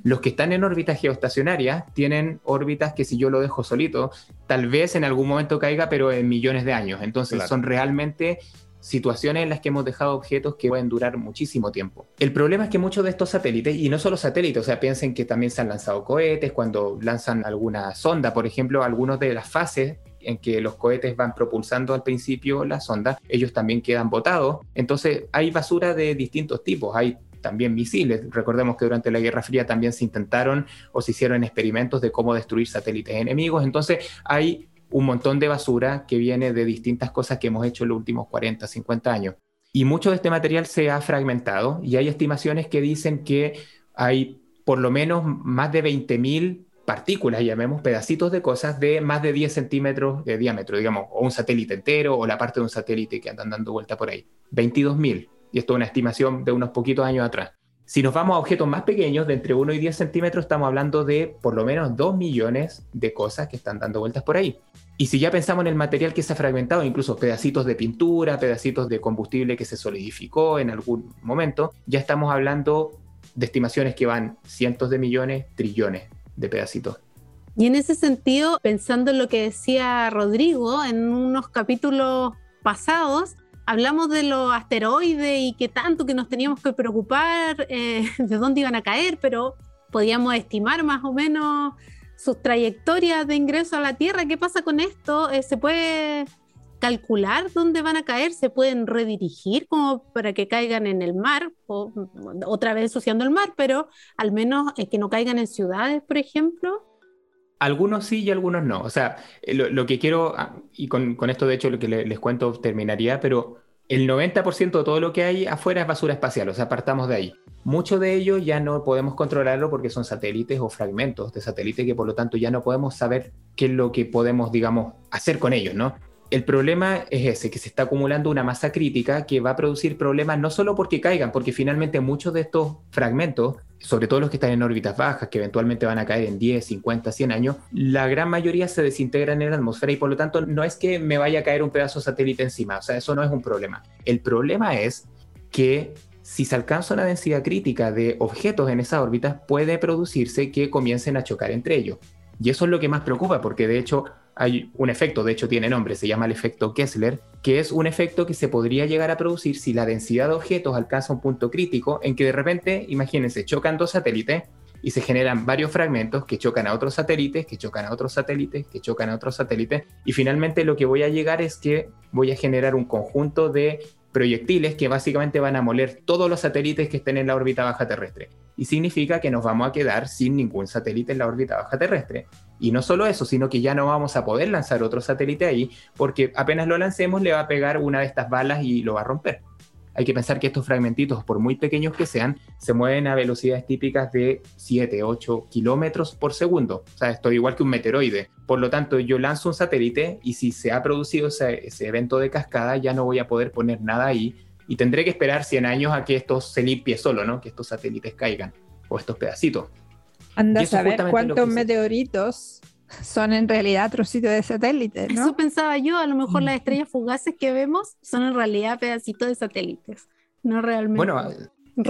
Los que están en órbitas geoestacionarias tienen órbitas que si yo lo dejo solito, tal vez en algún momento caiga, pero en millones de años. Entonces son realmente situaciones en las que hemos dejado objetos que pueden durar muchísimo tiempo. El problema es que muchos de estos satélites, y no solo satélites, o sea, piensen que también se han lanzado cohetes, cuando lanzan alguna sonda, por ejemplo, algunos de las fases en que los cohetes van propulsando al principio la sonda, ellos también quedan botados. Entonces hay basura de distintos tipos, hay también misiles. Recordemos que durante la Guerra Fría también se intentaron o se hicieron experimentos de cómo destruir satélites enemigos. Entonces hay un montón de basura que viene de distintas cosas que hemos hecho en los últimos 40, 50 años. Y mucho de este material se ha fragmentado y hay estimaciones que dicen que hay por lo menos más de 20.000 partículas, llamemos pedacitos de cosas de más de 10 centímetros de diámetro, digamos, o un satélite entero o la parte de un satélite que andan dando vuelta por ahí. 22.000. Y esto es una estimación de unos poquitos años atrás. Si nos vamos a objetos más pequeños, de entre 1 y 10 centímetros, estamos hablando de por lo menos 2 millones de cosas que están dando vueltas por ahí. Y si ya pensamos en el material que se ha fragmentado, incluso pedacitos de pintura, pedacitos de combustible que se solidificó en algún momento, ya estamos hablando de estimaciones que van cientos de millones, trillones de pedacitos. Y en ese sentido, pensando en lo que decía Rodrigo en unos capítulos pasados, hablamos de los asteroides y que tanto que nos teníamos que preocupar eh, de dónde iban a caer, pero podíamos estimar más o menos sus trayectorias de ingreso a la Tierra. ¿Qué pasa con esto? Eh, ¿Se puede calcular dónde van a caer? ¿Se pueden redirigir como para que caigan en el mar? Otra vez ensuciando el mar, pero al menos eh, que no caigan en ciudades, por ejemplo. Algunos sí y algunos no. O sea, eh, lo, que quiero, ah, y con, esto de hecho lo que les cuento terminaría, pero el 90% de todo lo que hay afuera es basura espacial, o sea, apartamos de ahí. Mucho de ello ya no podemos controlarlo porque son satélites o fragmentos de satélites que por lo tanto ya no podemos saber qué es lo que podemos, digamos, hacer con ellos, ¿no? El problema es ese, que se está acumulando una masa crítica que va a producir problemas no solo porque caigan, porque finalmente muchos de estos fragmentos, sobre todo los que están en órbitas bajas, que eventualmente van a caer en 10, 50, 100 años, la gran mayoría se desintegran en la atmósfera y por lo tanto no es que me vaya a caer un pedazo satélite encima, o sea, eso no es un problema. El problema es que si se alcanza una densidad crítica de objetos en esas órbitas, puede producirse que comiencen a chocar entre ellos. Y eso es lo que más preocupa, porque de hecho hay un efecto, de hecho tiene nombre, se llama el efecto Kessler, que es un efecto que se podría llegar a producir si la densidad de objetos alcanza un punto crítico en que de repente, imagínense, chocan dos satélites y se generan varios fragmentos que chocan a otros satélites, que chocan a otros satélites, que chocan a otros satélites, y finalmente lo que voy a llegar es que voy a generar un conjunto de proyectiles que básicamente van a moler todos los satélites que estén en la órbita baja terrestre. Y significa que nos vamos a quedar sin ningún satélite en la órbita baja terrestre. Y no solo eso, sino que ya no vamos a poder lanzar otro satélite ahí, porque apenas lo lancemos le va a pegar una de estas balas y lo va a romper hay que pensar que estos fragmentitos, por muy pequeños que sean, se mueven a velocidades típicas de 7, 8 kilómetros por segundo. O sea, esto es igual que un meteoroide. Por lo tanto, yo lanzo un satélite y si se ha producido ese, evento de cascada, ya no voy a poder poner nada ahí y tendré que esperar 100 años a que esto se limpie solo, ¿no? Que estos satélites caigan o estos pedacitos. Anda a saber cuántos meteoritos son en realidad trocitos de satélites, ¿no? Eso pensaba yo, a lo mejor las estrellas fugaces que vemos son en realidad pedacitos de satélites, no realmente. Bueno,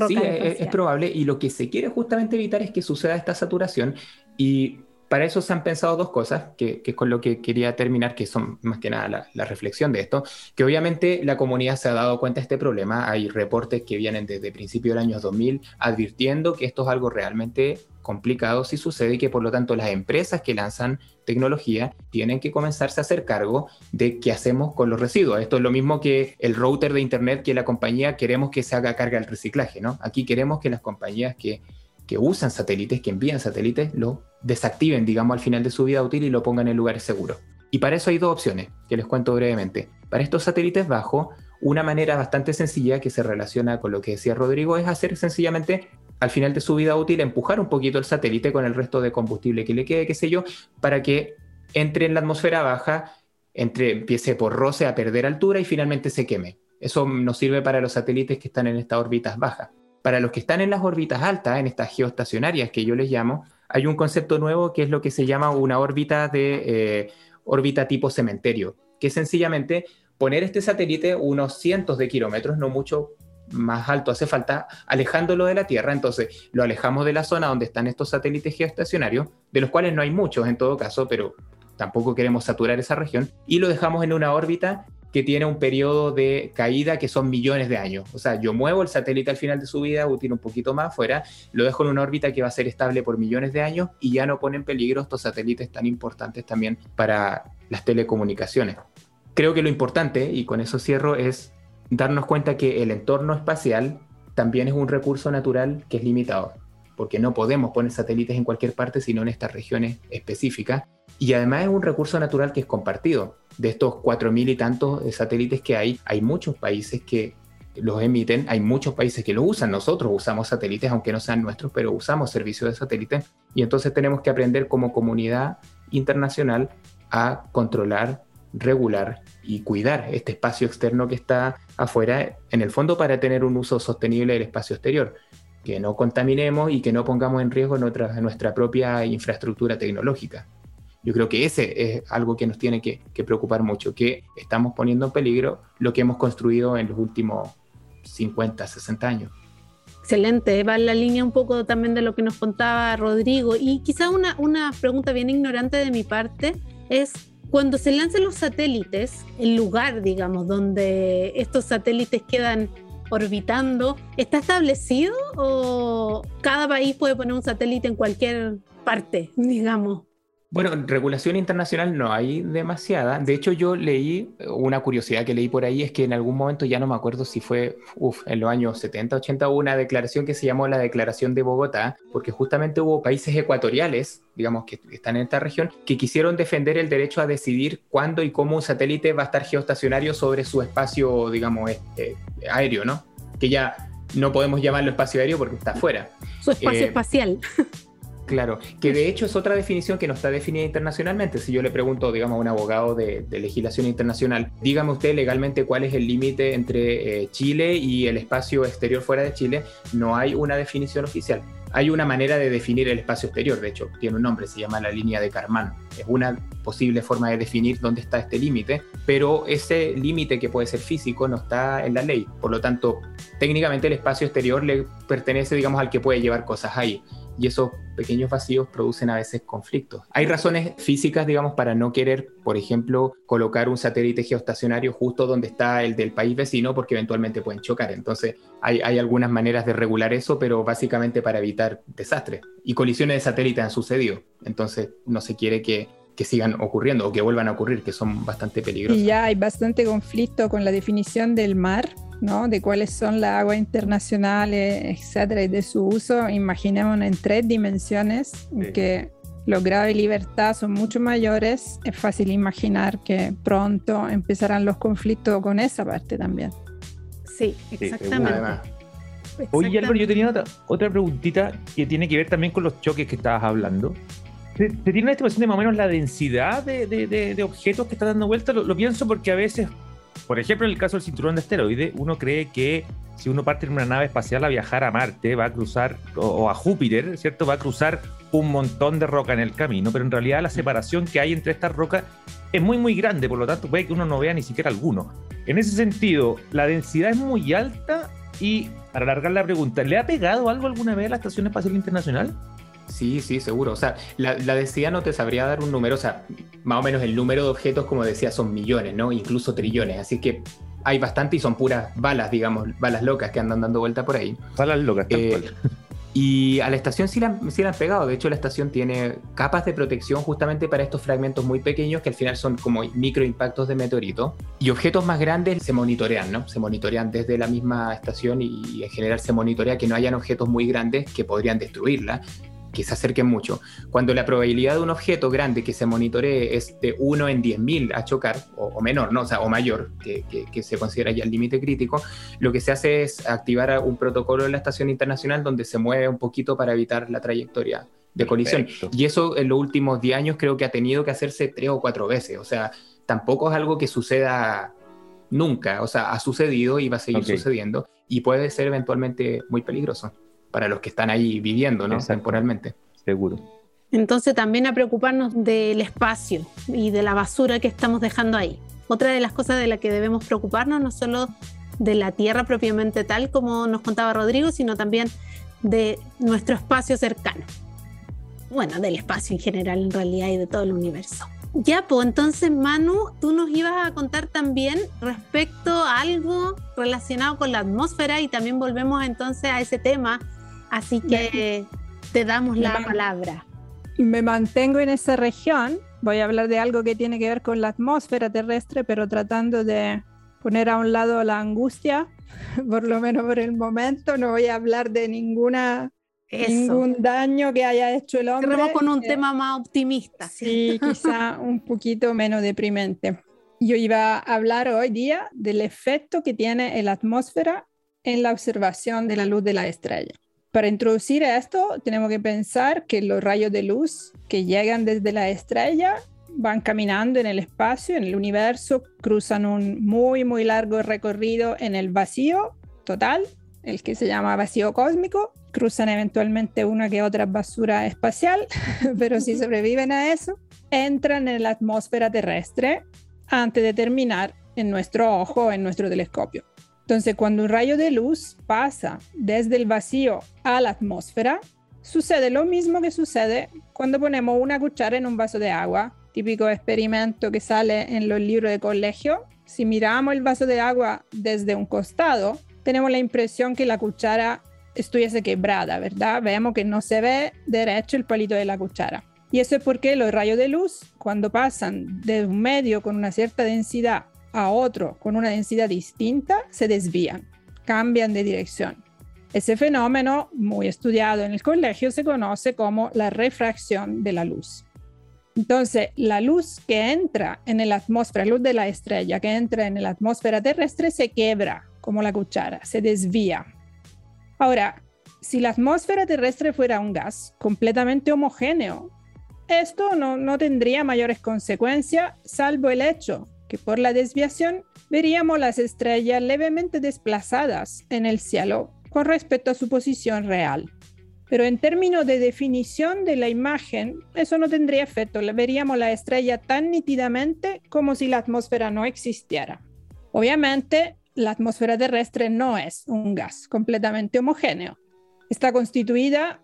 sí, es, es, probable y lo que se quiere justamente evitar es que suceda esta saturación y para eso se han pensado dos cosas, que, es con lo que quería terminar, que son más que nada la, reflexión de esto, que obviamente la comunidad se ha dado cuenta de este problema, hay reportes que vienen desde principio del año 2000 advirtiendo que esto es algo realmente complicado si sucede y que por lo tanto las empresas que lanzan tecnología tienen que comenzarse a hacer cargo de qué hacemos con los residuos. Esto es lo mismo que el router de Internet que la compañía queremos que se haga carga del reciclaje, ¿no? Aquí queremos que las compañías que que usan satélites, que envían satélites, lo desactiven, digamos, al final de su vida útil y lo pongan en lugares seguros. Y para eso hay dos opciones, que les cuento brevemente. Para estos satélites bajos, una manera bastante sencilla que se relaciona con lo que decía Rodrigo es hacer sencillamente al final de su vida útil empujar un poquito el satélite con el resto de combustible que le quede, qué sé yo, para que entre en la atmósfera baja, entre, empiece por roce a perder altura y finalmente se queme. Eso nos sirve para los satélites que están en estas órbitas bajas. Para los que están en las órbitas altas, en estas geoestacionarias que yo les llamo, hay un concepto nuevo que es lo que se llama una órbita de eh, órbita tipo cementerio, que es sencillamente poner este satélite unos cientos de kilómetros, no mucho más alto hace falta, alejándolo de la Tierra. Entonces lo alejamos de la zona donde están estos satélites geoestacionarios, de los cuales no hay muchos en todo caso, pero tampoco queremos saturar esa región, y lo dejamos en una órbita que tiene un periodo de caída que son millones de años. O sea, yo muevo el satélite al final de su vida útil un poquito más afuera, lo dejo en una órbita que va a ser estable por millones de años y ya no pone en peligro estos satélites tan importantes también para las telecomunicaciones. Creo que lo importante, y con eso cierro, es darnos cuenta que el entorno espacial también es un recurso natural que es limitado, porque no podemos poner satélites en cualquier parte, sino en estas regiones específicas. Y además es un recurso natural que es compartido de estos cuatro mil y tantos satélites que hay, hay muchos países que los emiten, hay muchos países que los usan, nosotros usamos satélites, aunque no sean nuestros, pero usamos servicios de satélite, y entonces tenemos que aprender como comunidad internacional a controlar, regular y cuidar este espacio externo que está afuera, en el fondo para tener un uso sostenible del espacio exterior. Que no contaminemos y que no pongamos en riesgo nuestra, nuestra propia infraestructura tecnológica. Yo creo que ese es algo que nos tiene que, que, preocupar mucho, que estamos poniendo en peligro lo que hemos construido en los últimos 50, 60 años. Excelente, va en la línea un poco también de lo que nos contaba Rodrigo. Y quizá una, una pregunta bien ignorante de mi parte es, cuando se lancen los satélites, el lugar, digamos, donde estos satélites quedan orbitando, ¿está establecido o cada país puede poner un satélite en cualquier parte, digamos? Bueno, regulación internacional no hay demasiada. De hecho, yo leí, una curiosidad que leí por ahí es que en algún momento, ya no me acuerdo si fue uf, en los años 70, 80, hubo una declaración que se llamó la Declaración de Bogotá, porque justamente hubo países ecuatoriales, digamos, que están en esta región, que quisieron defender el derecho a decidir cuándo y cómo un satélite va a estar geoestacionario sobre su espacio, digamos, este, aéreo, ¿no? Que ya no podemos llamarlo espacio aéreo porque está afuera. Su espacio eh, espacial. Claro, que de hecho es otra definición que no está definida internacionalmente. Si yo le pregunto, digamos, a un abogado de, legislación internacional, dígame usted legalmente cuál es el límite entre eh, Chile y el espacio exterior fuera de Chile, no hay una definición oficial. Hay una manera de definir el espacio exterior, de hecho, tiene un nombre, se llama la línea de Karman. Es una posible forma de definir dónde está este límite, pero ese límite que puede ser físico no está en la ley. Por lo tanto, técnicamente el espacio exterior le pertenece, digamos, al que puede llevar cosas ahí y esos pequeños vacíos producen a veces conflictos. Hay razones físicas, digamos, para no querer, por ejemplo, colocar un satélite geoestacionario justo donde está el del país vecino porque eventualmente pueden chocar. Entonces, hay, hay algunas maneras de regular eso, pero básicamente para evitar desastres. Y colisiones de satélites han sucedido. Entonces, no se quiere que, que sigan ocurriendo o que vuelvan a ocurrir, que son bastante peligrosos. Y ya hay bastante conflicto con la definición del mar de cuáles son las aguas internacionales, etcétera, y de su uso, imaginemos en tres dimensiones, que los grados de libertad son mucho mayores, es fácil imaginar que pronto empezarán los conflictos con esa parte también. Sí, exactamente. Oye, Álvaro, yo tenía otra, preguntita que tiene que ver también con los choques que estabas hablando. ¿Se, tiene una estimación de más o menos la densidad de, objetos que está dando vuelta? lo, pienso porque a veces por ejemplo, en el caso del cinturón de asteroides, uno cree que si uno parte en una nave espacial a viajar a Marte, va a cruzar, o, a Júpiter, ¿cierto? Va a cruzar un montón de roca en el camino, pero en realidad la separación que hay entre estas rocas es muy, muy grande, por lo tanto puede que uno no vea ni siquiera alguno. En ese sentido, la densidad es muy alta y, para alargar la pregunta, ¿le ha pegado algo alguna vez a la Estación Espacial Internacional? Sí, sí, seguro. O sea, la, la densidad no te sabría dar un número, o sea, más o menos el número de objetos, como decía, son millones, ¿no? Incluso trillones. Así que hay bastante y son puras balas, digamos, balas locas que andan dando vuelta por ahí. Balas locas, tal eh, Y a la estación sí la, sí la, han pegado. De hecho, la estación tiene capas de protección justamente para estos fragmentos muy pequeños que al final son como microimpactos de meteorito. Y objetos más grandes se monitorean, ¿no? Se monitorean desde la misma estación y en general se monitorea que no hayan objetos muy grandes que podrían destruirla que se acerquen mucho. Cuando la probabilidad de un objeto grande que se monitoree es de 1 en 10.000 a chocar, o, menor, ¿no? O, sea, o mayor, que, que, se considera ya el límite crítico, lo que se hace es activar un protocolo de la Estación Internacional donde se mueve un poquito para evitar la trayectoria de colisión. Y eso en los últimos 10 años creo que ha tenido que hacerse tres o cuatro veces. O sea, tampoco es algo que suceda nunca. O sea, ha sucedido y va a seguir sucediendo y puede ser eventualmente muy peligroso para los que están ahí viviendo, ¿no? Temporalmente. Seguro. Entonces también a preocuparnos del espacio y de la basura que estamos dejando ahí. Otra de las cosas de las que debemos preocuparnos no solo de la Tierra propiamente tal como nos contaba Rodrigo, sino también de nuestro espacio cercano. Bueno, del espacio en general en realidad y de todo el universo. Ya, pues entonces Manu, tú nos ibas a contar también respecto a algo relacionado con la atmósfera y también volvemos entonces a ese tema Así que te damos la palabra. Me mantengo en esa región. Voy a hablar de algo que tiene que ver con la atmósfera terrestre, pero tratando de poner a un lado la angustia, por lo menos por el momento. No voy a hablar de ninguna ningún daño que haya hecho el hombre. Cerremos con un eh, tema más optimista. Sí, quizá un poquito menos deprimente. Yo iba a hablar hoy día del efecto que tiene la atmósfera en la observación de la luz de la estrella. Para introducir esto, tenemos que pensar que los rayos de luz que llegan desde la estrella van caminando en el espacio, en el universo, cruzan un muy, muy largo recorrido en el vacío total, el que se llama vacío cósmico, cruzan eventualmente una que otra basura espacial, pero si sobreviven a eso, entran en la atmósfera terrestre antes de terminar en nuestro ojo, en nuestro telescopio. Entonces, cuando un rayo de luz pasa desde el vacío a la atmósfera, sucede lo mismo que sucede cuando ponemos una cuchara en un vaso de agua, típico experimento que sale en los libros de colegio. Si miramos el vaso de agua desde un costado, tenemos la impresión que la cuchara estuviese quebrada, ¿verdad? Vemos que no se ve derecho el palito de la cuchara. Y eso es porque los rayos de luz, cuando pasan de un medio con una cierta densidad a otro con una densidad distinta, se desvían, cambian de dirección. Ese fenómeno, muy estudiado en el colegio, se conoce como la refracción de la luz. Entonces, la luz que entra en la atmósfera, luz de la estrella que entra en la atmósfera terrestre, se quebra como la cuchara, se desvía. Ahora, si la atmósfera terrestre fuera un gas completamente homogéneo, esto no, no tendría mayores consecuencias, salvo el hecho que por la desviación veríamos las estrellas levemente desplazadas en el cielo con respecto a su posición real. Pero en términos de definición de la imagen, eso no tendría efecto. Veríamos la estrella tan nítidamente como si la atmósfera no existiera. Obviamente, la atmósfera terrestre no es un gas completamente homogéneo. Está constituida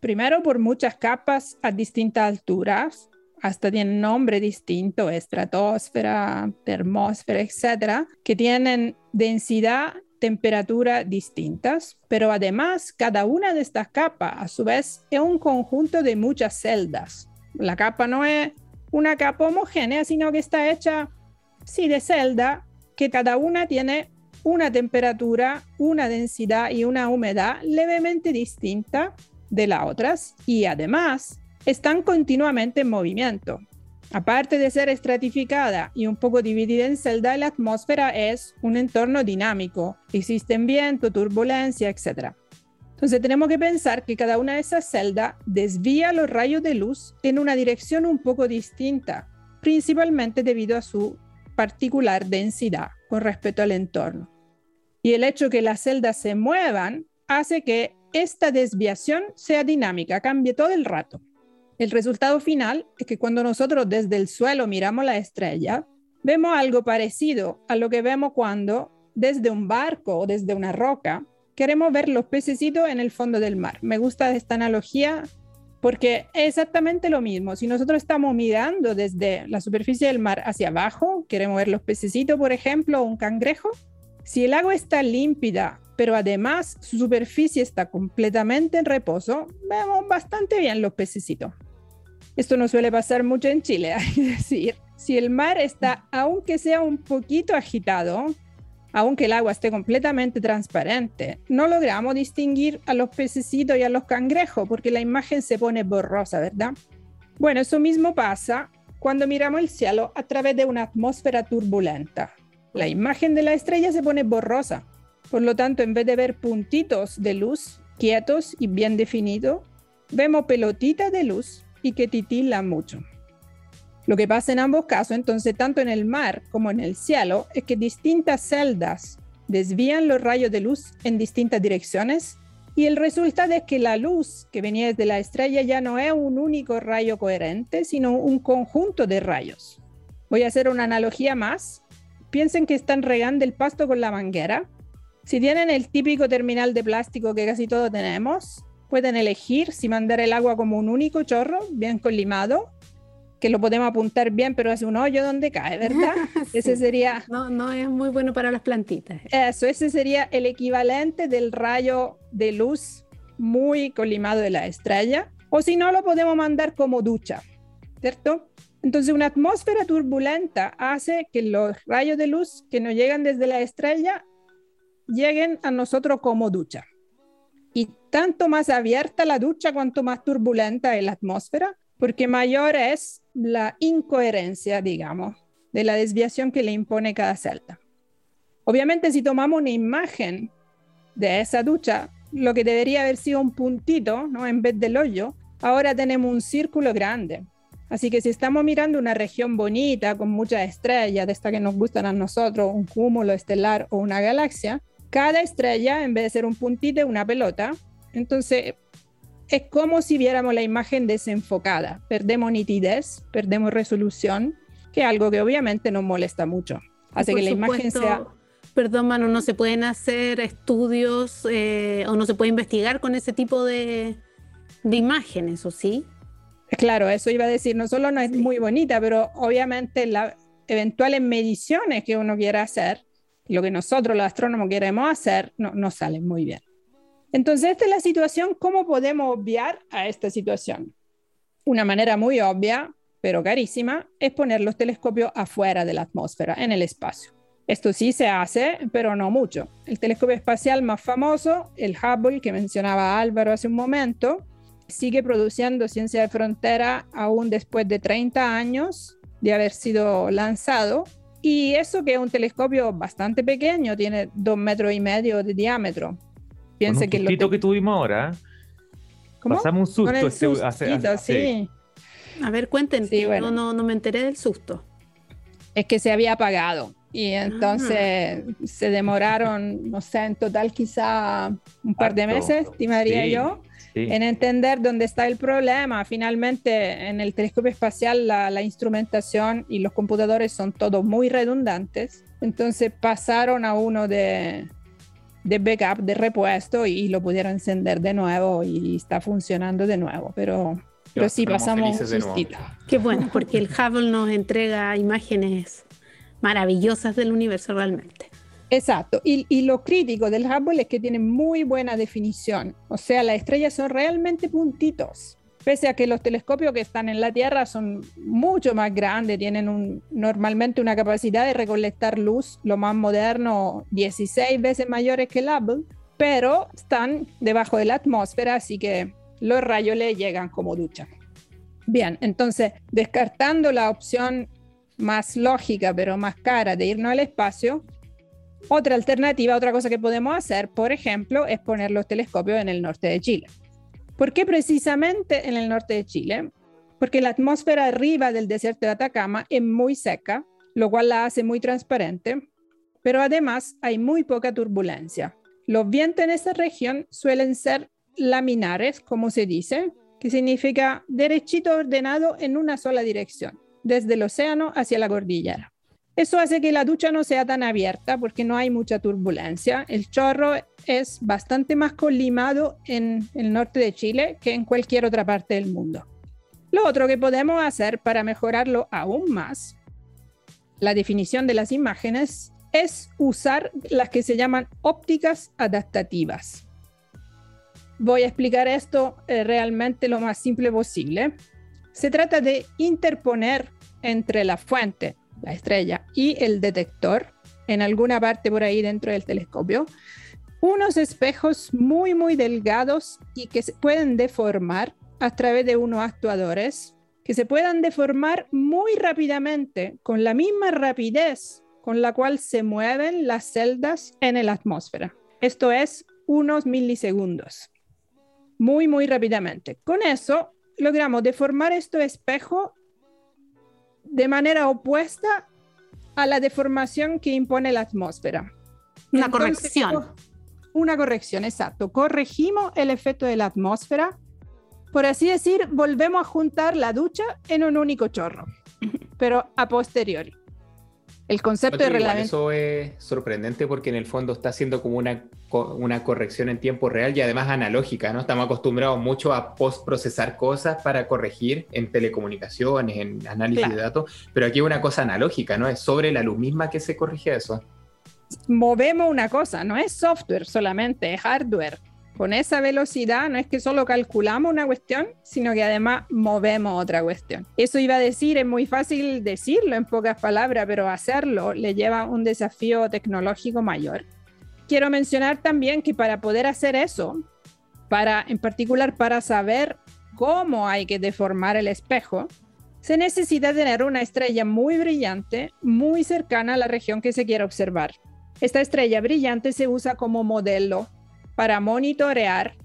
primero por muchas capas a distintas alturas, hasta tienen nombre distinto, estratosfera, termósfera, etcétera, que tienen densidad, temperatura distintas, pero además cada una de estas capas a su vez es un conjunto de muchas celdas. La capa no es una capa homogénea, sino que está hecha, sí, de celda, que cada una tiene una temperatura, una densidad y una humedad levemente distinta de las otras y además están continuamente en movimiento. Aparte de ser estratificada y un poco dividida en celda, la atmósfera es un entorno dinámico. Existen viento, turbulencia, etc. Entonces tenemos que pensar que cada una de esas celdas desvía los rayos de luz en una dirección un poco distinta, principalmente debido a su particular densidad con respecto al entorno. Y el hecho que las celdas se muevan hace que esta desviación sea dinámica, cambie todo el rato. El resultado final es que cuando nosotros desde el suelo miramos la estrella, vemos algo parecido a lo que vemos cuando desde un barco o desde una roca queremos ver los pececitos en el fondo del mar. Me gusta esta analogía porque es exactamente lo mismo. Si nosotros estamos mirando desde la superficie del mar hacia abajo, queremos ver los pececitos, por ejemplo, o un cangrejo, si el agua está límpida, pero además su superficie está completamente en reposo, vemos bastante bien los pececitos. Esto no suele pasar mucho en Chile, hay decir. Si el mar está, aunque sea un poquito agitado, aunque el agua esté completamente transparente, no logramos distinguir a los pececitos y a los cangrejos porque la imagen se pone borrosa, ¿verdad? Bueno, eso mismo pasa cuando miramos el cielo a través de una atmósfera turbulenta. La imagen de la estrella se pone borrosa. Por lo tanto, en vez de ver puntitos de luz quietos y bien definidos, vemos pelotitas de luz y que titila mucho. Lo que pasa en ambos casos, entonces, tanto en el mar como en el cielo, es que distintas celdas desvían los rayos de luz en distintas direcciones y el resultado es que la luz que venía desde la estrella ya no es un único rayo coherente, sino un conjunto de rayos. Voy a hacer una analogía más. Piensen que están regando el pasto con la manguera. Si tienen el típico terminal de plástico que casi todos tenemos, pueden elegir si mandar el agua como un único chorro, bien colimado, que lo podemos apuntar bien, pero hace un hoyo donde cae, ¿verdad? Ese sería... No, no es muy bueno para las plantitas. Eso, ese sería el equivalente del rayo de luz muy colimado de la estrella. O si no, lo podemos mandar como ducha, ¿cierto? Entonces, una atmósfera turbulenta hace que los rayos de luz que nos llegan desde la estrella lleguen a nosotros como ducha. Y tanto más abierta la ducha, cuanto más turbulenta es la atmósfera, porque mayor es la incoherencia, digamos, de la desviación que le impone cada celda. Obviamente, si tomamos una imagen de esa ducha, lo que debería haber sido un puntito, ¿no? En vez del hoyo, ahora tenemos un círculo grande. Así que si estamos mirando una región bonita, con muchas estrellas, de estas que nos gustan a nosotros, un cúmulo estelar o una galaxia, cada estrella, en vez de ser un puntito, una pelota, Entonces, es como si viéramos la imagen desenfocada. Perdemos nitidez, perdemos resolución, que es algo que obviamente nos molesta mucho. Hace que la imagen sea... Perdón, Manu, no se pueden hacer estudios eh, o no se puede investigar con ese tipo de, de imágenes, ¿o sí? Claro, eso iba a decir, no solo no es muy bonita, pero obviamente las eventuales mediciones que uno quiera hacer, lo que nosotros los astrónomos queremos hacer, no, no salen muy bien. Entonces, esta es la situación, ¿cómo podemos obviar a esta situación? Una manera muy obvia, pero carísima, es poner los telescopios afuera de la atmósfera, en el espacio. Esto sí se hace, pero no mucho. El telescopio espacial más famoso, el Hubble, que mencionaba Álvaro hace un momento, sigue produciendo ciencia de frontera aún después de 30 años de haber sido lanzado. Y eso que es un telescopio bastante pequeño, tiene dos metros y medio de diámetro. Piense que lo que tuvimos ahora. ¿Cómo? Pasamos un susto. Este, sí. A ver, cuéntenme. no, no, no me enteré del susto. Es que se había apagado y entonces ah. se demoraron, no sé, en total quizá un par de meses, estimaría yo, en entender dónde está el problema. Finalmente, en el telescopio espacial la, la, instrumentación y los computadores son todos muy redundantes, entonces pasaron a uno de, de backup, de repuesto y, lo pudieron encender de nuevo y está funcionando de nuevo, pero... Pero sí, pasamos Qué bueno, porque el Hubble nos entrega imágenes maravillosas del universo realmente. Exacto, y, y, lo crítico del Hubble es que tiene muy buena definición, o sea, las estrellas son realmente puntitos, pese a que los telescopios que están en la Tierra son mucho más grandes, tienen un, normalmente una capacidad de recolectar luz, lo más moderno, 16 veces mayores que el Hubble, pero están debajo de la atmósfera, así que los rayos le llegan como ducha. Bien, entonces, descartando la opción más lógica, pero más cara de irnos al espacio, otra alternativa, otra cosa que podemos hacer, por ejemplo, es poner los telescopios en el norte de Chile. ¿Por qué precisamente en el norte de Chile? Porque la atmósfera arriba del desierto de Atacama es muy seca, lo cual la hace muy transparente, pero además hay muy poca turbulencia. Los vientos en esta región suelen ser laminares, como se dice, que significa derechito ordenado en una sola dirección desde el océano hacia la cordillera. Eso hace que la ducha no sea tan abierta porque no hay mucha turbulencia. El chorro es bastante más colimado en el norte de Chile que en cualquier otra parte del mundo. Lo otro que podemos hacer para mejorarlo aún más, la definición de las imágenes, es usar las que se llaman ópticas adaptativas. Voy a explicar esto eh, realmente lo más simple posible. Se trata de interponer entre la fuente, la estrella, y el detector, en alguna parte por ahí dentro del telescopio, unos espejos muy, muy delgados y que se pueden deformar a través de unos actuadores que se puedan deformar muy rápidamente, con la misma rapidez con la cual se mueven las celdas en la atmósfera. Esto es unos milisegundos. Muy, muy rápidamente. Con eso logramos deformar este espejo de manera opuesta a la deformación que impone la atmósfera. Una corrección. Una corrección, exacto. Corregimos el efecto de la atmósfera. Por así decir, volvemos a juntar la ducha en un único chorro, pero a posteriori. El concepto de Eso es sorprendente porque en el fondo está haciendo como una, una corrección en tiempo real y además analógica, ¿no? Estamos acostumbrados mucho a post-procesar cosas para corregir en telecomunicaciones, en análisis de datos, pero aquí es una cosa analógica, ¿no? Es sobre la luz misma que se corrige eso. Movemos una cosa, no es software solamente, es hardware con esa velocidad no es que solo calculamos una cuestión, sino que además movemos otra cuestión. Eso iba a decir, es muy fácil decirlo en pocas palabras, pero hacerlo le lleva un desafío tecnológico mayor. Quiero mencionar también que para poder hacer eso, para en particular para saber cómo hay que deformar el espejo, se necesita tener una estrella muy brillante, muy cercana a la región que se quiere observar. Esta estrella brillante se usa como modelo para monitorear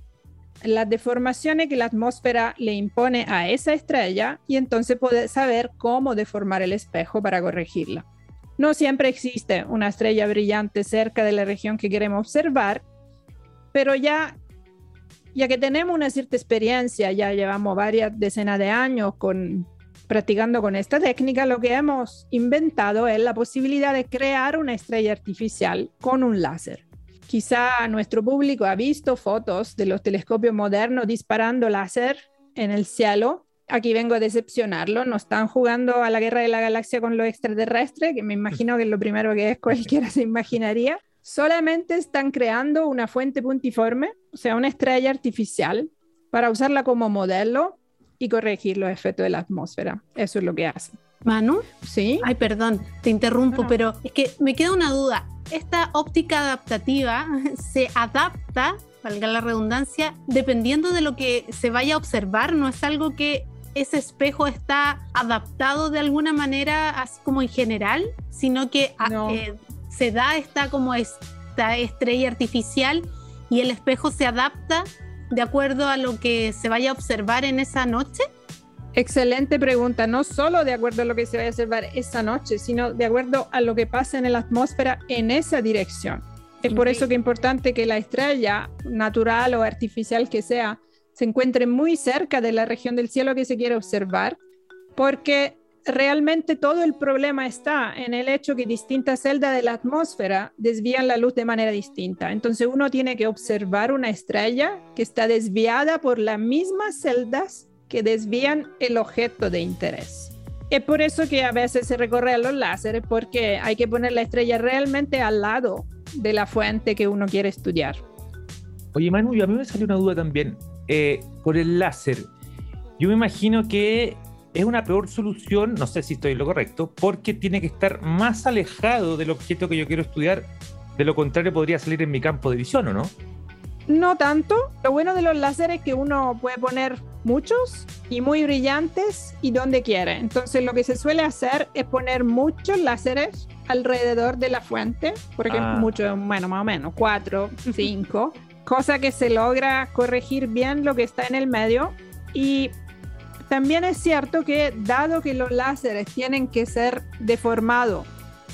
las deformaciones que la atmósfera le impone a esa estrella y entonces poder saber cómo deformar el espejo para corregirla. No siempre existe una estrella brillante cerca de la región que queremos observar, pero ya ya que tenemos una cierta experiencia, ya llevamos varias decenas de años practicando con esta técnica, lo que hemos inventado es la posibilidad de crear una estrella artificial con un láser. Quizá nuestro público ha visto fotos de los telescopios modernos disparando láser en el cielo. Aquí vengo a decepcionarlo. No están jugando a la guerra de la galaxia con los extraterrestres, que me imagino que es lo primero que es cualquiera se imaginaría. Solamente están creando una fuente puntiforme, o sea, una estrella artificial, para usarla como modelo y corregir los efectos de la atmósfera. Eso es lo que hacen. Manu, ¿Sí? ay, perdón, te interrumpo, No, no. pero es que me queda una duda. Esta óptica adaptativa se adapta, valga la redundancia, dependiendo de lo que se vaya a observar, no es algo que ese espejo está adaptado de alguna manera, así como en general, sino que a- No. eh, se da esta como esta estrella artificial y el espejo se adapta de acuerdo a lo que se vaya a observar en esa noche. Excelente pregunta, no solo de acuerdo a lo que se vaya a observar esa noche, sino de acuerdo a lo que pasa en la atmósfera en esa dirección. Es por eso que es importante que la estrella, natural o artificial que sea, se encuentre muy cerca de la región del cielo que se quiere observar, porque realmente todo el problema está en el hecho que distintas celdas de la atmósfera desvían la luz de manera distinta. Entonces uno tiene que observar una estrella que está desviada por las mismas celdas que desvían el objeto de interés. Es por eso que a veces se recorre a los láseres, porque hay que poner la estrella realmente al lado de la fuente que uno quiere estudiar. Oye, Manu, a mí me salió una duda también. Eh, por el láser, yo me imagino que es una peor solución, no sé si estoy en lo correcto, porque tiene que estar más alejado del objeto que yo quiero estudiar. De lo contrario, podría salir en mi campo de visión, ¿o no? No tanto. Lo bueno de los láseres es que uno puede poner muchos y muy brillantes y donde quiere. Entonces lo que se suele hacer es poner muchos láseres alrededor de la fuente, por ejemplo, Ah. muchos, bueno, más o menos, cuatro, cinco, cosa que se logra corregir bien lo que está en el medio. Y también es cierto que dado que los láseres tienen que ser deformados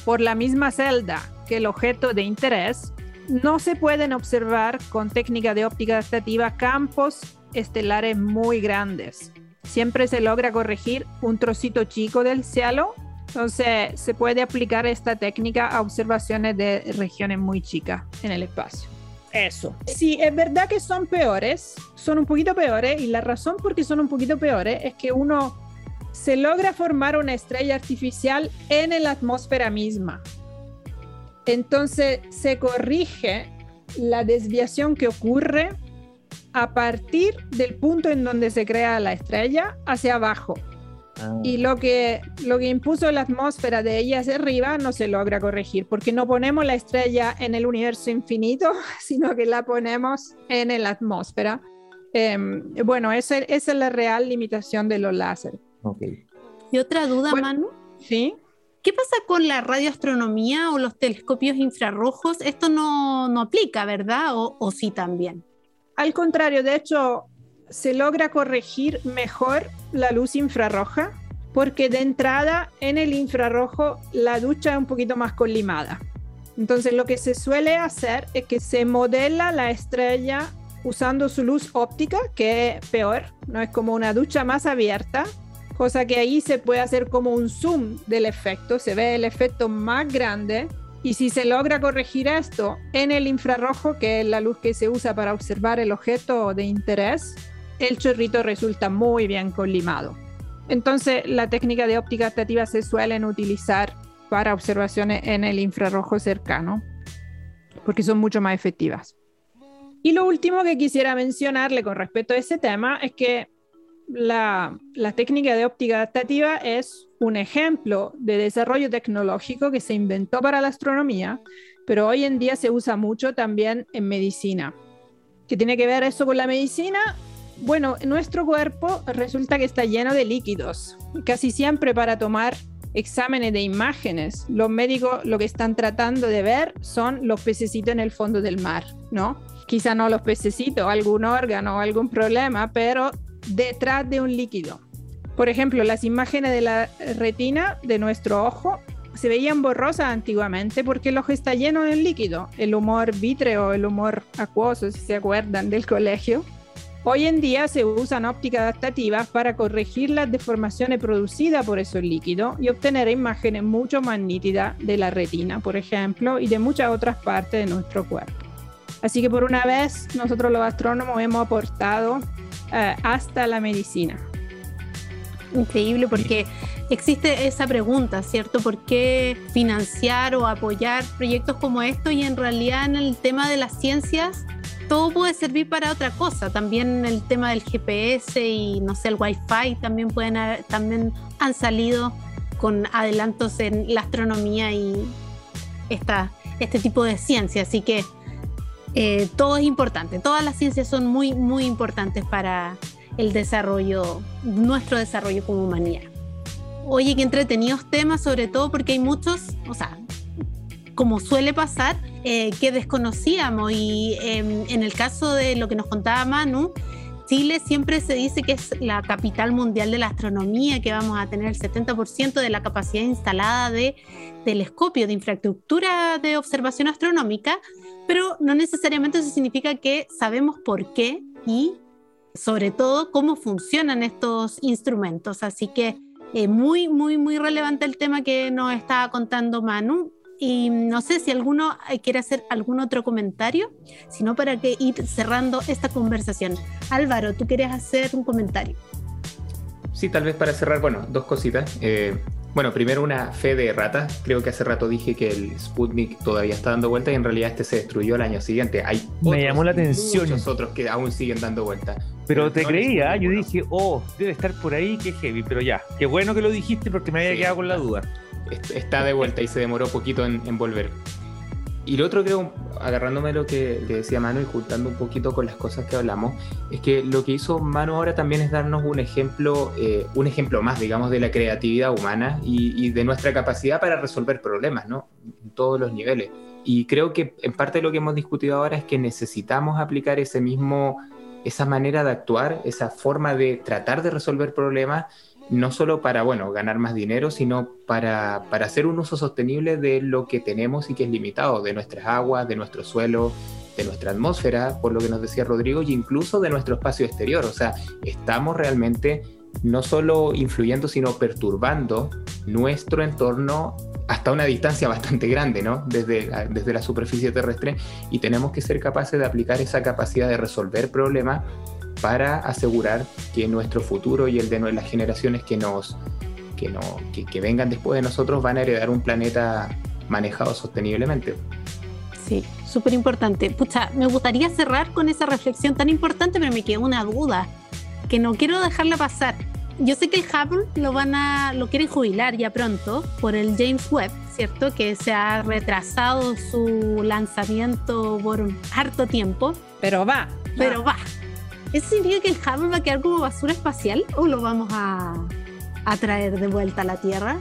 por la misma celda que el objeto de interés, no se pueden observar con técnica de óptica adaptativa campos estelares muy grandes. Siempre se logra corregir un trocito chico del cielo, entonces se puede aplicar esta técnica a observaciones de regiones muy chicas en el espacio. Eso. Sí, es verdad que son peores, son un poquito peores, y la razón por qué son un poquito peores es que uno se logra formar una estrella artificial en la atmósfera misma. Entonces se corrige la desviación que ocurre a partir del punto en donde se crea la estrella hacia abajo. Y lo que, lo que impuso la atmósfera de ella hacia arriba no se logra corregir, porque no ponemos la estrella en el universo infinito, sino que la ponemos en la atmósfera. Eh, bueno, esa, esa es la real limitación de los láseres. Y otra duda, Bueno. Manu. ¿Sí? ¿Qué pasa con la radioastronomía o los telescopios infrarrojos? Esto no, no aplica, ¿verdad? O, o sí también. Al contrario, de hecho, se logra corregir mejor la luz infrarroja porque de entrada en el infrarrojo la ducha es un poquito más collimada. Entonces lo que se suele hacer es que se modela la estrella usando su luz óptica, que es peor, no es como una ducha más abierta, cosa que ahí se puede hacer como un zoom del efecto, se ve el efecto más grande y si se logra corregir esto en el infrarrojo, que es la luz que se usa para observar el objeto de interés, el chorrito resulta muy bien collimado. Entonces, la técnica de óptica adaptativa se suelen utilizar para observaciones en el infrarrojo cercano, porque son mucho más efectivas. Y lo último que quisiera mencionarle con respecto a ese tema es que la, la técnica de óptica adaptativa es un ejemplo de desarrollo tecnológico que se inventó para la astronomía, pero hoy en día se usa mucho también en medicina. ¿Qué tiene que ver eso con la medicina? Bueno, nuestro cuerpo resulta que está lleno de líquidos. Casi siempre para tomar exámenes de imágenes, los médicos lo que están tratando de ver son los pececitos en el fondo del mar, ¿no? Quizá no los pececitos, algún órgano o algún problema, pero detrás de un líquido. Por ejemplo, las imágenes de la retina de nuestro ojo se veían borrosas antiguamente porque el ojo está lleno de líquido. El humor vítreo, el humor acuoso, si se acuerdan del colegio, Hoy en día se usan ópticas adaptativas para corregir las deformaciones producidas por esos líquidos y obtener imágenes mucho más nítidas de la retina, por ejemplo, y de muchas otras partes de nuestro cuerpo. Así que por una vez nosotros los astrónomos hemos aportado eh, hasta la medicina. Increíble porque existe esa pregunta, ¿cierto? ¿Por qué financiar o apoyar proyectos como estos y en realidad en el tema de las ciencias todo puede servir para otra cosa. También el tema del GPS y no sé, el Wi-Fi también pueden también han salido con adelantos en la astronomía y esta, este tipo de ciencia. Así que eh, todo es importante. Todas las ciencias son muy, muy importantes para el desarrollo, nuestro desarrollo como humanidad. Oye, qué entretenidos temas, sobre todo porque hay muchos, o sea, como suele pasar, eh, que desconocíamos. Y em, en el caso de lo que nos contaba Manu, Chile siempre se dice que es la capital mundial de la astronomía, que vamos a tener el 70% de la capacidad instalada de telescopio, de infraestructura de observación astronómica, pero no necesariamente eso significa que sabemos por qué y sobre todo cómo funcionan estos instrumentos. Así que eh, muy, muy, muy relevante el tema que nos estaba contando Manu. Y no sé si alguno eh, quiere hacer algún otro comentario, sino para que ir cerrando esta conversación. Álvaro, tú quieres hacer un comentario. Sí, tal vez para cerrar, bueno, dos cositas. Eh, bueno, primero una fe de rata. Creo que hace rato dije que el Sputnik todavía está dando vueltas y en realidad este se destruyó el año siguiente. Hay Me llamó la atención. muchos otros que aún siguen dando vueltas. Pero, te creía, yo dije, oh, debe estar por ahí, qué heavy, pero ya, qué bueno que lo dijiste porque me había quedado con la duda está de vuelta y se demoró poquito en, volver. Y lo otro creo, agarrándome lo que, decía Manu y juntando un poquito con las cosas que hablamos, es que lo que hizo Manu ahora también es darnos un ejemplo, eh, un ejemplo más, digamos, de la creatividad humana y, de nuestra capacidad para resolver problemas, ¿no? En todos los niveles. Y creo que en parte de lo que hemos discutido ahora es que necesitamos aplicar ese mismo, esa manera de actuar, esa forma de tratar de resolver problemas no solo para, bueno, ganar más dinero, sino para, para, hacer un uso sostenible de lo que tenemos y que es limitado, de nuestras aguas, de nuestro suelo, de nuestra atmósfera, por lo que nos decía Rodrigo, y incluso de nuestro espacio exterior. O sea, estamos realmente no solo influyendo, sino perturbando nuestro entorno hasta una distancia bastante grande, ¿no? Desde, desde la superficie terrestre, y tenemos que ser capaces de aplicar esa capacidad de resolver problemas para asegurar que nuestro futuro y el de las generaciones que nos que, no, que, vengan después de nosotros van a heredar un planeta manejado sosteniblemente. Sí, súper importante. Pucha, me gustaría cerrar con esa reflexión tan importante, pero me quedó una duda que no quiero dejarla pasar. Yo sé que el Hubble lo van a, lo quieren jubilar ya pronto por el James Webb, ¿cierto? Que se ha retrasado su lanzamiento por harto tiempo. Pero va. Pero va. ¿Eso significa que el Hubble va a quedar como basura espacial o lo vamos a, traer de vuelta a la Tierra?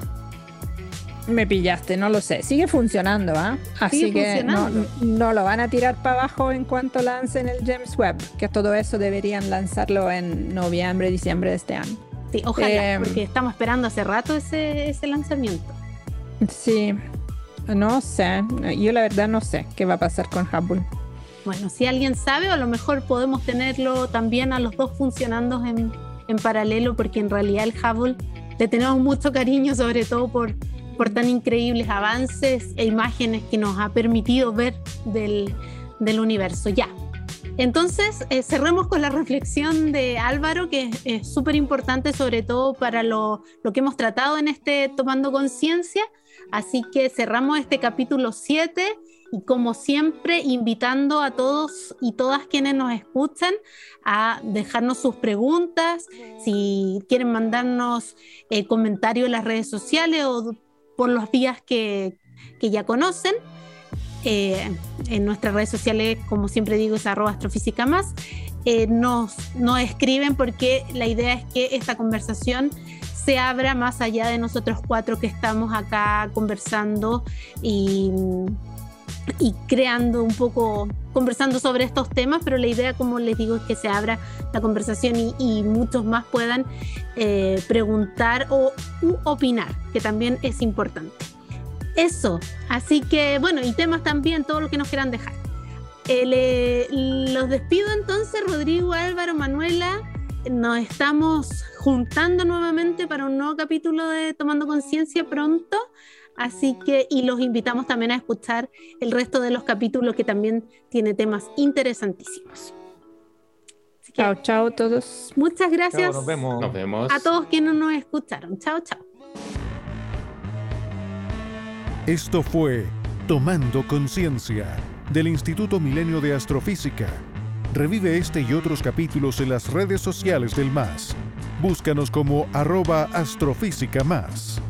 Me pillaste, no lo sé. Sigue funcionando, ¿ah? Así que no, lo van a tirar para abajo en cuanto lancen el James Webb, que todo eso deberían lanzarlo en noviembre, diciembre de este año. Sí, ojalá, em, porque estamos esperando hace rato ese, ese lanzamiento. Sí, no sé. Yo la verdad no sé qué va a pasar con Hubble. Bueno, si alguien sabe, a lo mejor podemos tenerlo también a los dos funcionando en, paralelo, porque en realidad el Hubble le tenemos mucho cariño, sobre todo por, por tan increíbles avances e imágenes que nos ha permitido ver del, universo. Ya. Entonces, eh, cerremos con la reflexión de Álvaro, que es súper importante, sobre todo para lo, lo, que hemos tratado en este Tomando Conciencia. Así que cerramos este capítulo 7 y como siempre, invitando a todos y todas quienes nos escuchan a dejarnos sus preguntas, si quieren mandarnos eh, comentarios en las redes sociales o por los días que, ya conocen. Eh, en nuestras redes sociales, como siempre digo, es arroba astrofísica más. Eh, nos, nos escriben porque la idea es que esta conversación se abra más allá de nosotros cuatro que estamos acá conversando y y creando un poco, conversando sobre estos temas, pero la idea, como les digo, es que se abra la conversación y, muchos más puedan eh, preguntar o opinar, que también es importante. Eso, así que bueno, y temas también, todo lo que nos quieran dejar. Eh, los despido entonces, Rodrigo, Álvaro, Manuela. Nos estamos juntando nuevamente para un nuevo capítulo de Tomando Conciencia pronto. Así que, y los invitamos también a escuchar el resto de los capítulos que también tiene temas interesantísimos. chao, chao a todos. Muchas gracias. nos vemos. Nos vemos. A todos quienes nos escucharon. Chao, chao. Esto fue Tomando Conciencia del Instituto Milenio de Astrofísica. Revive este y otros capítulos en las redes sociales del MAS. Búscanos como arroba astrofísica más.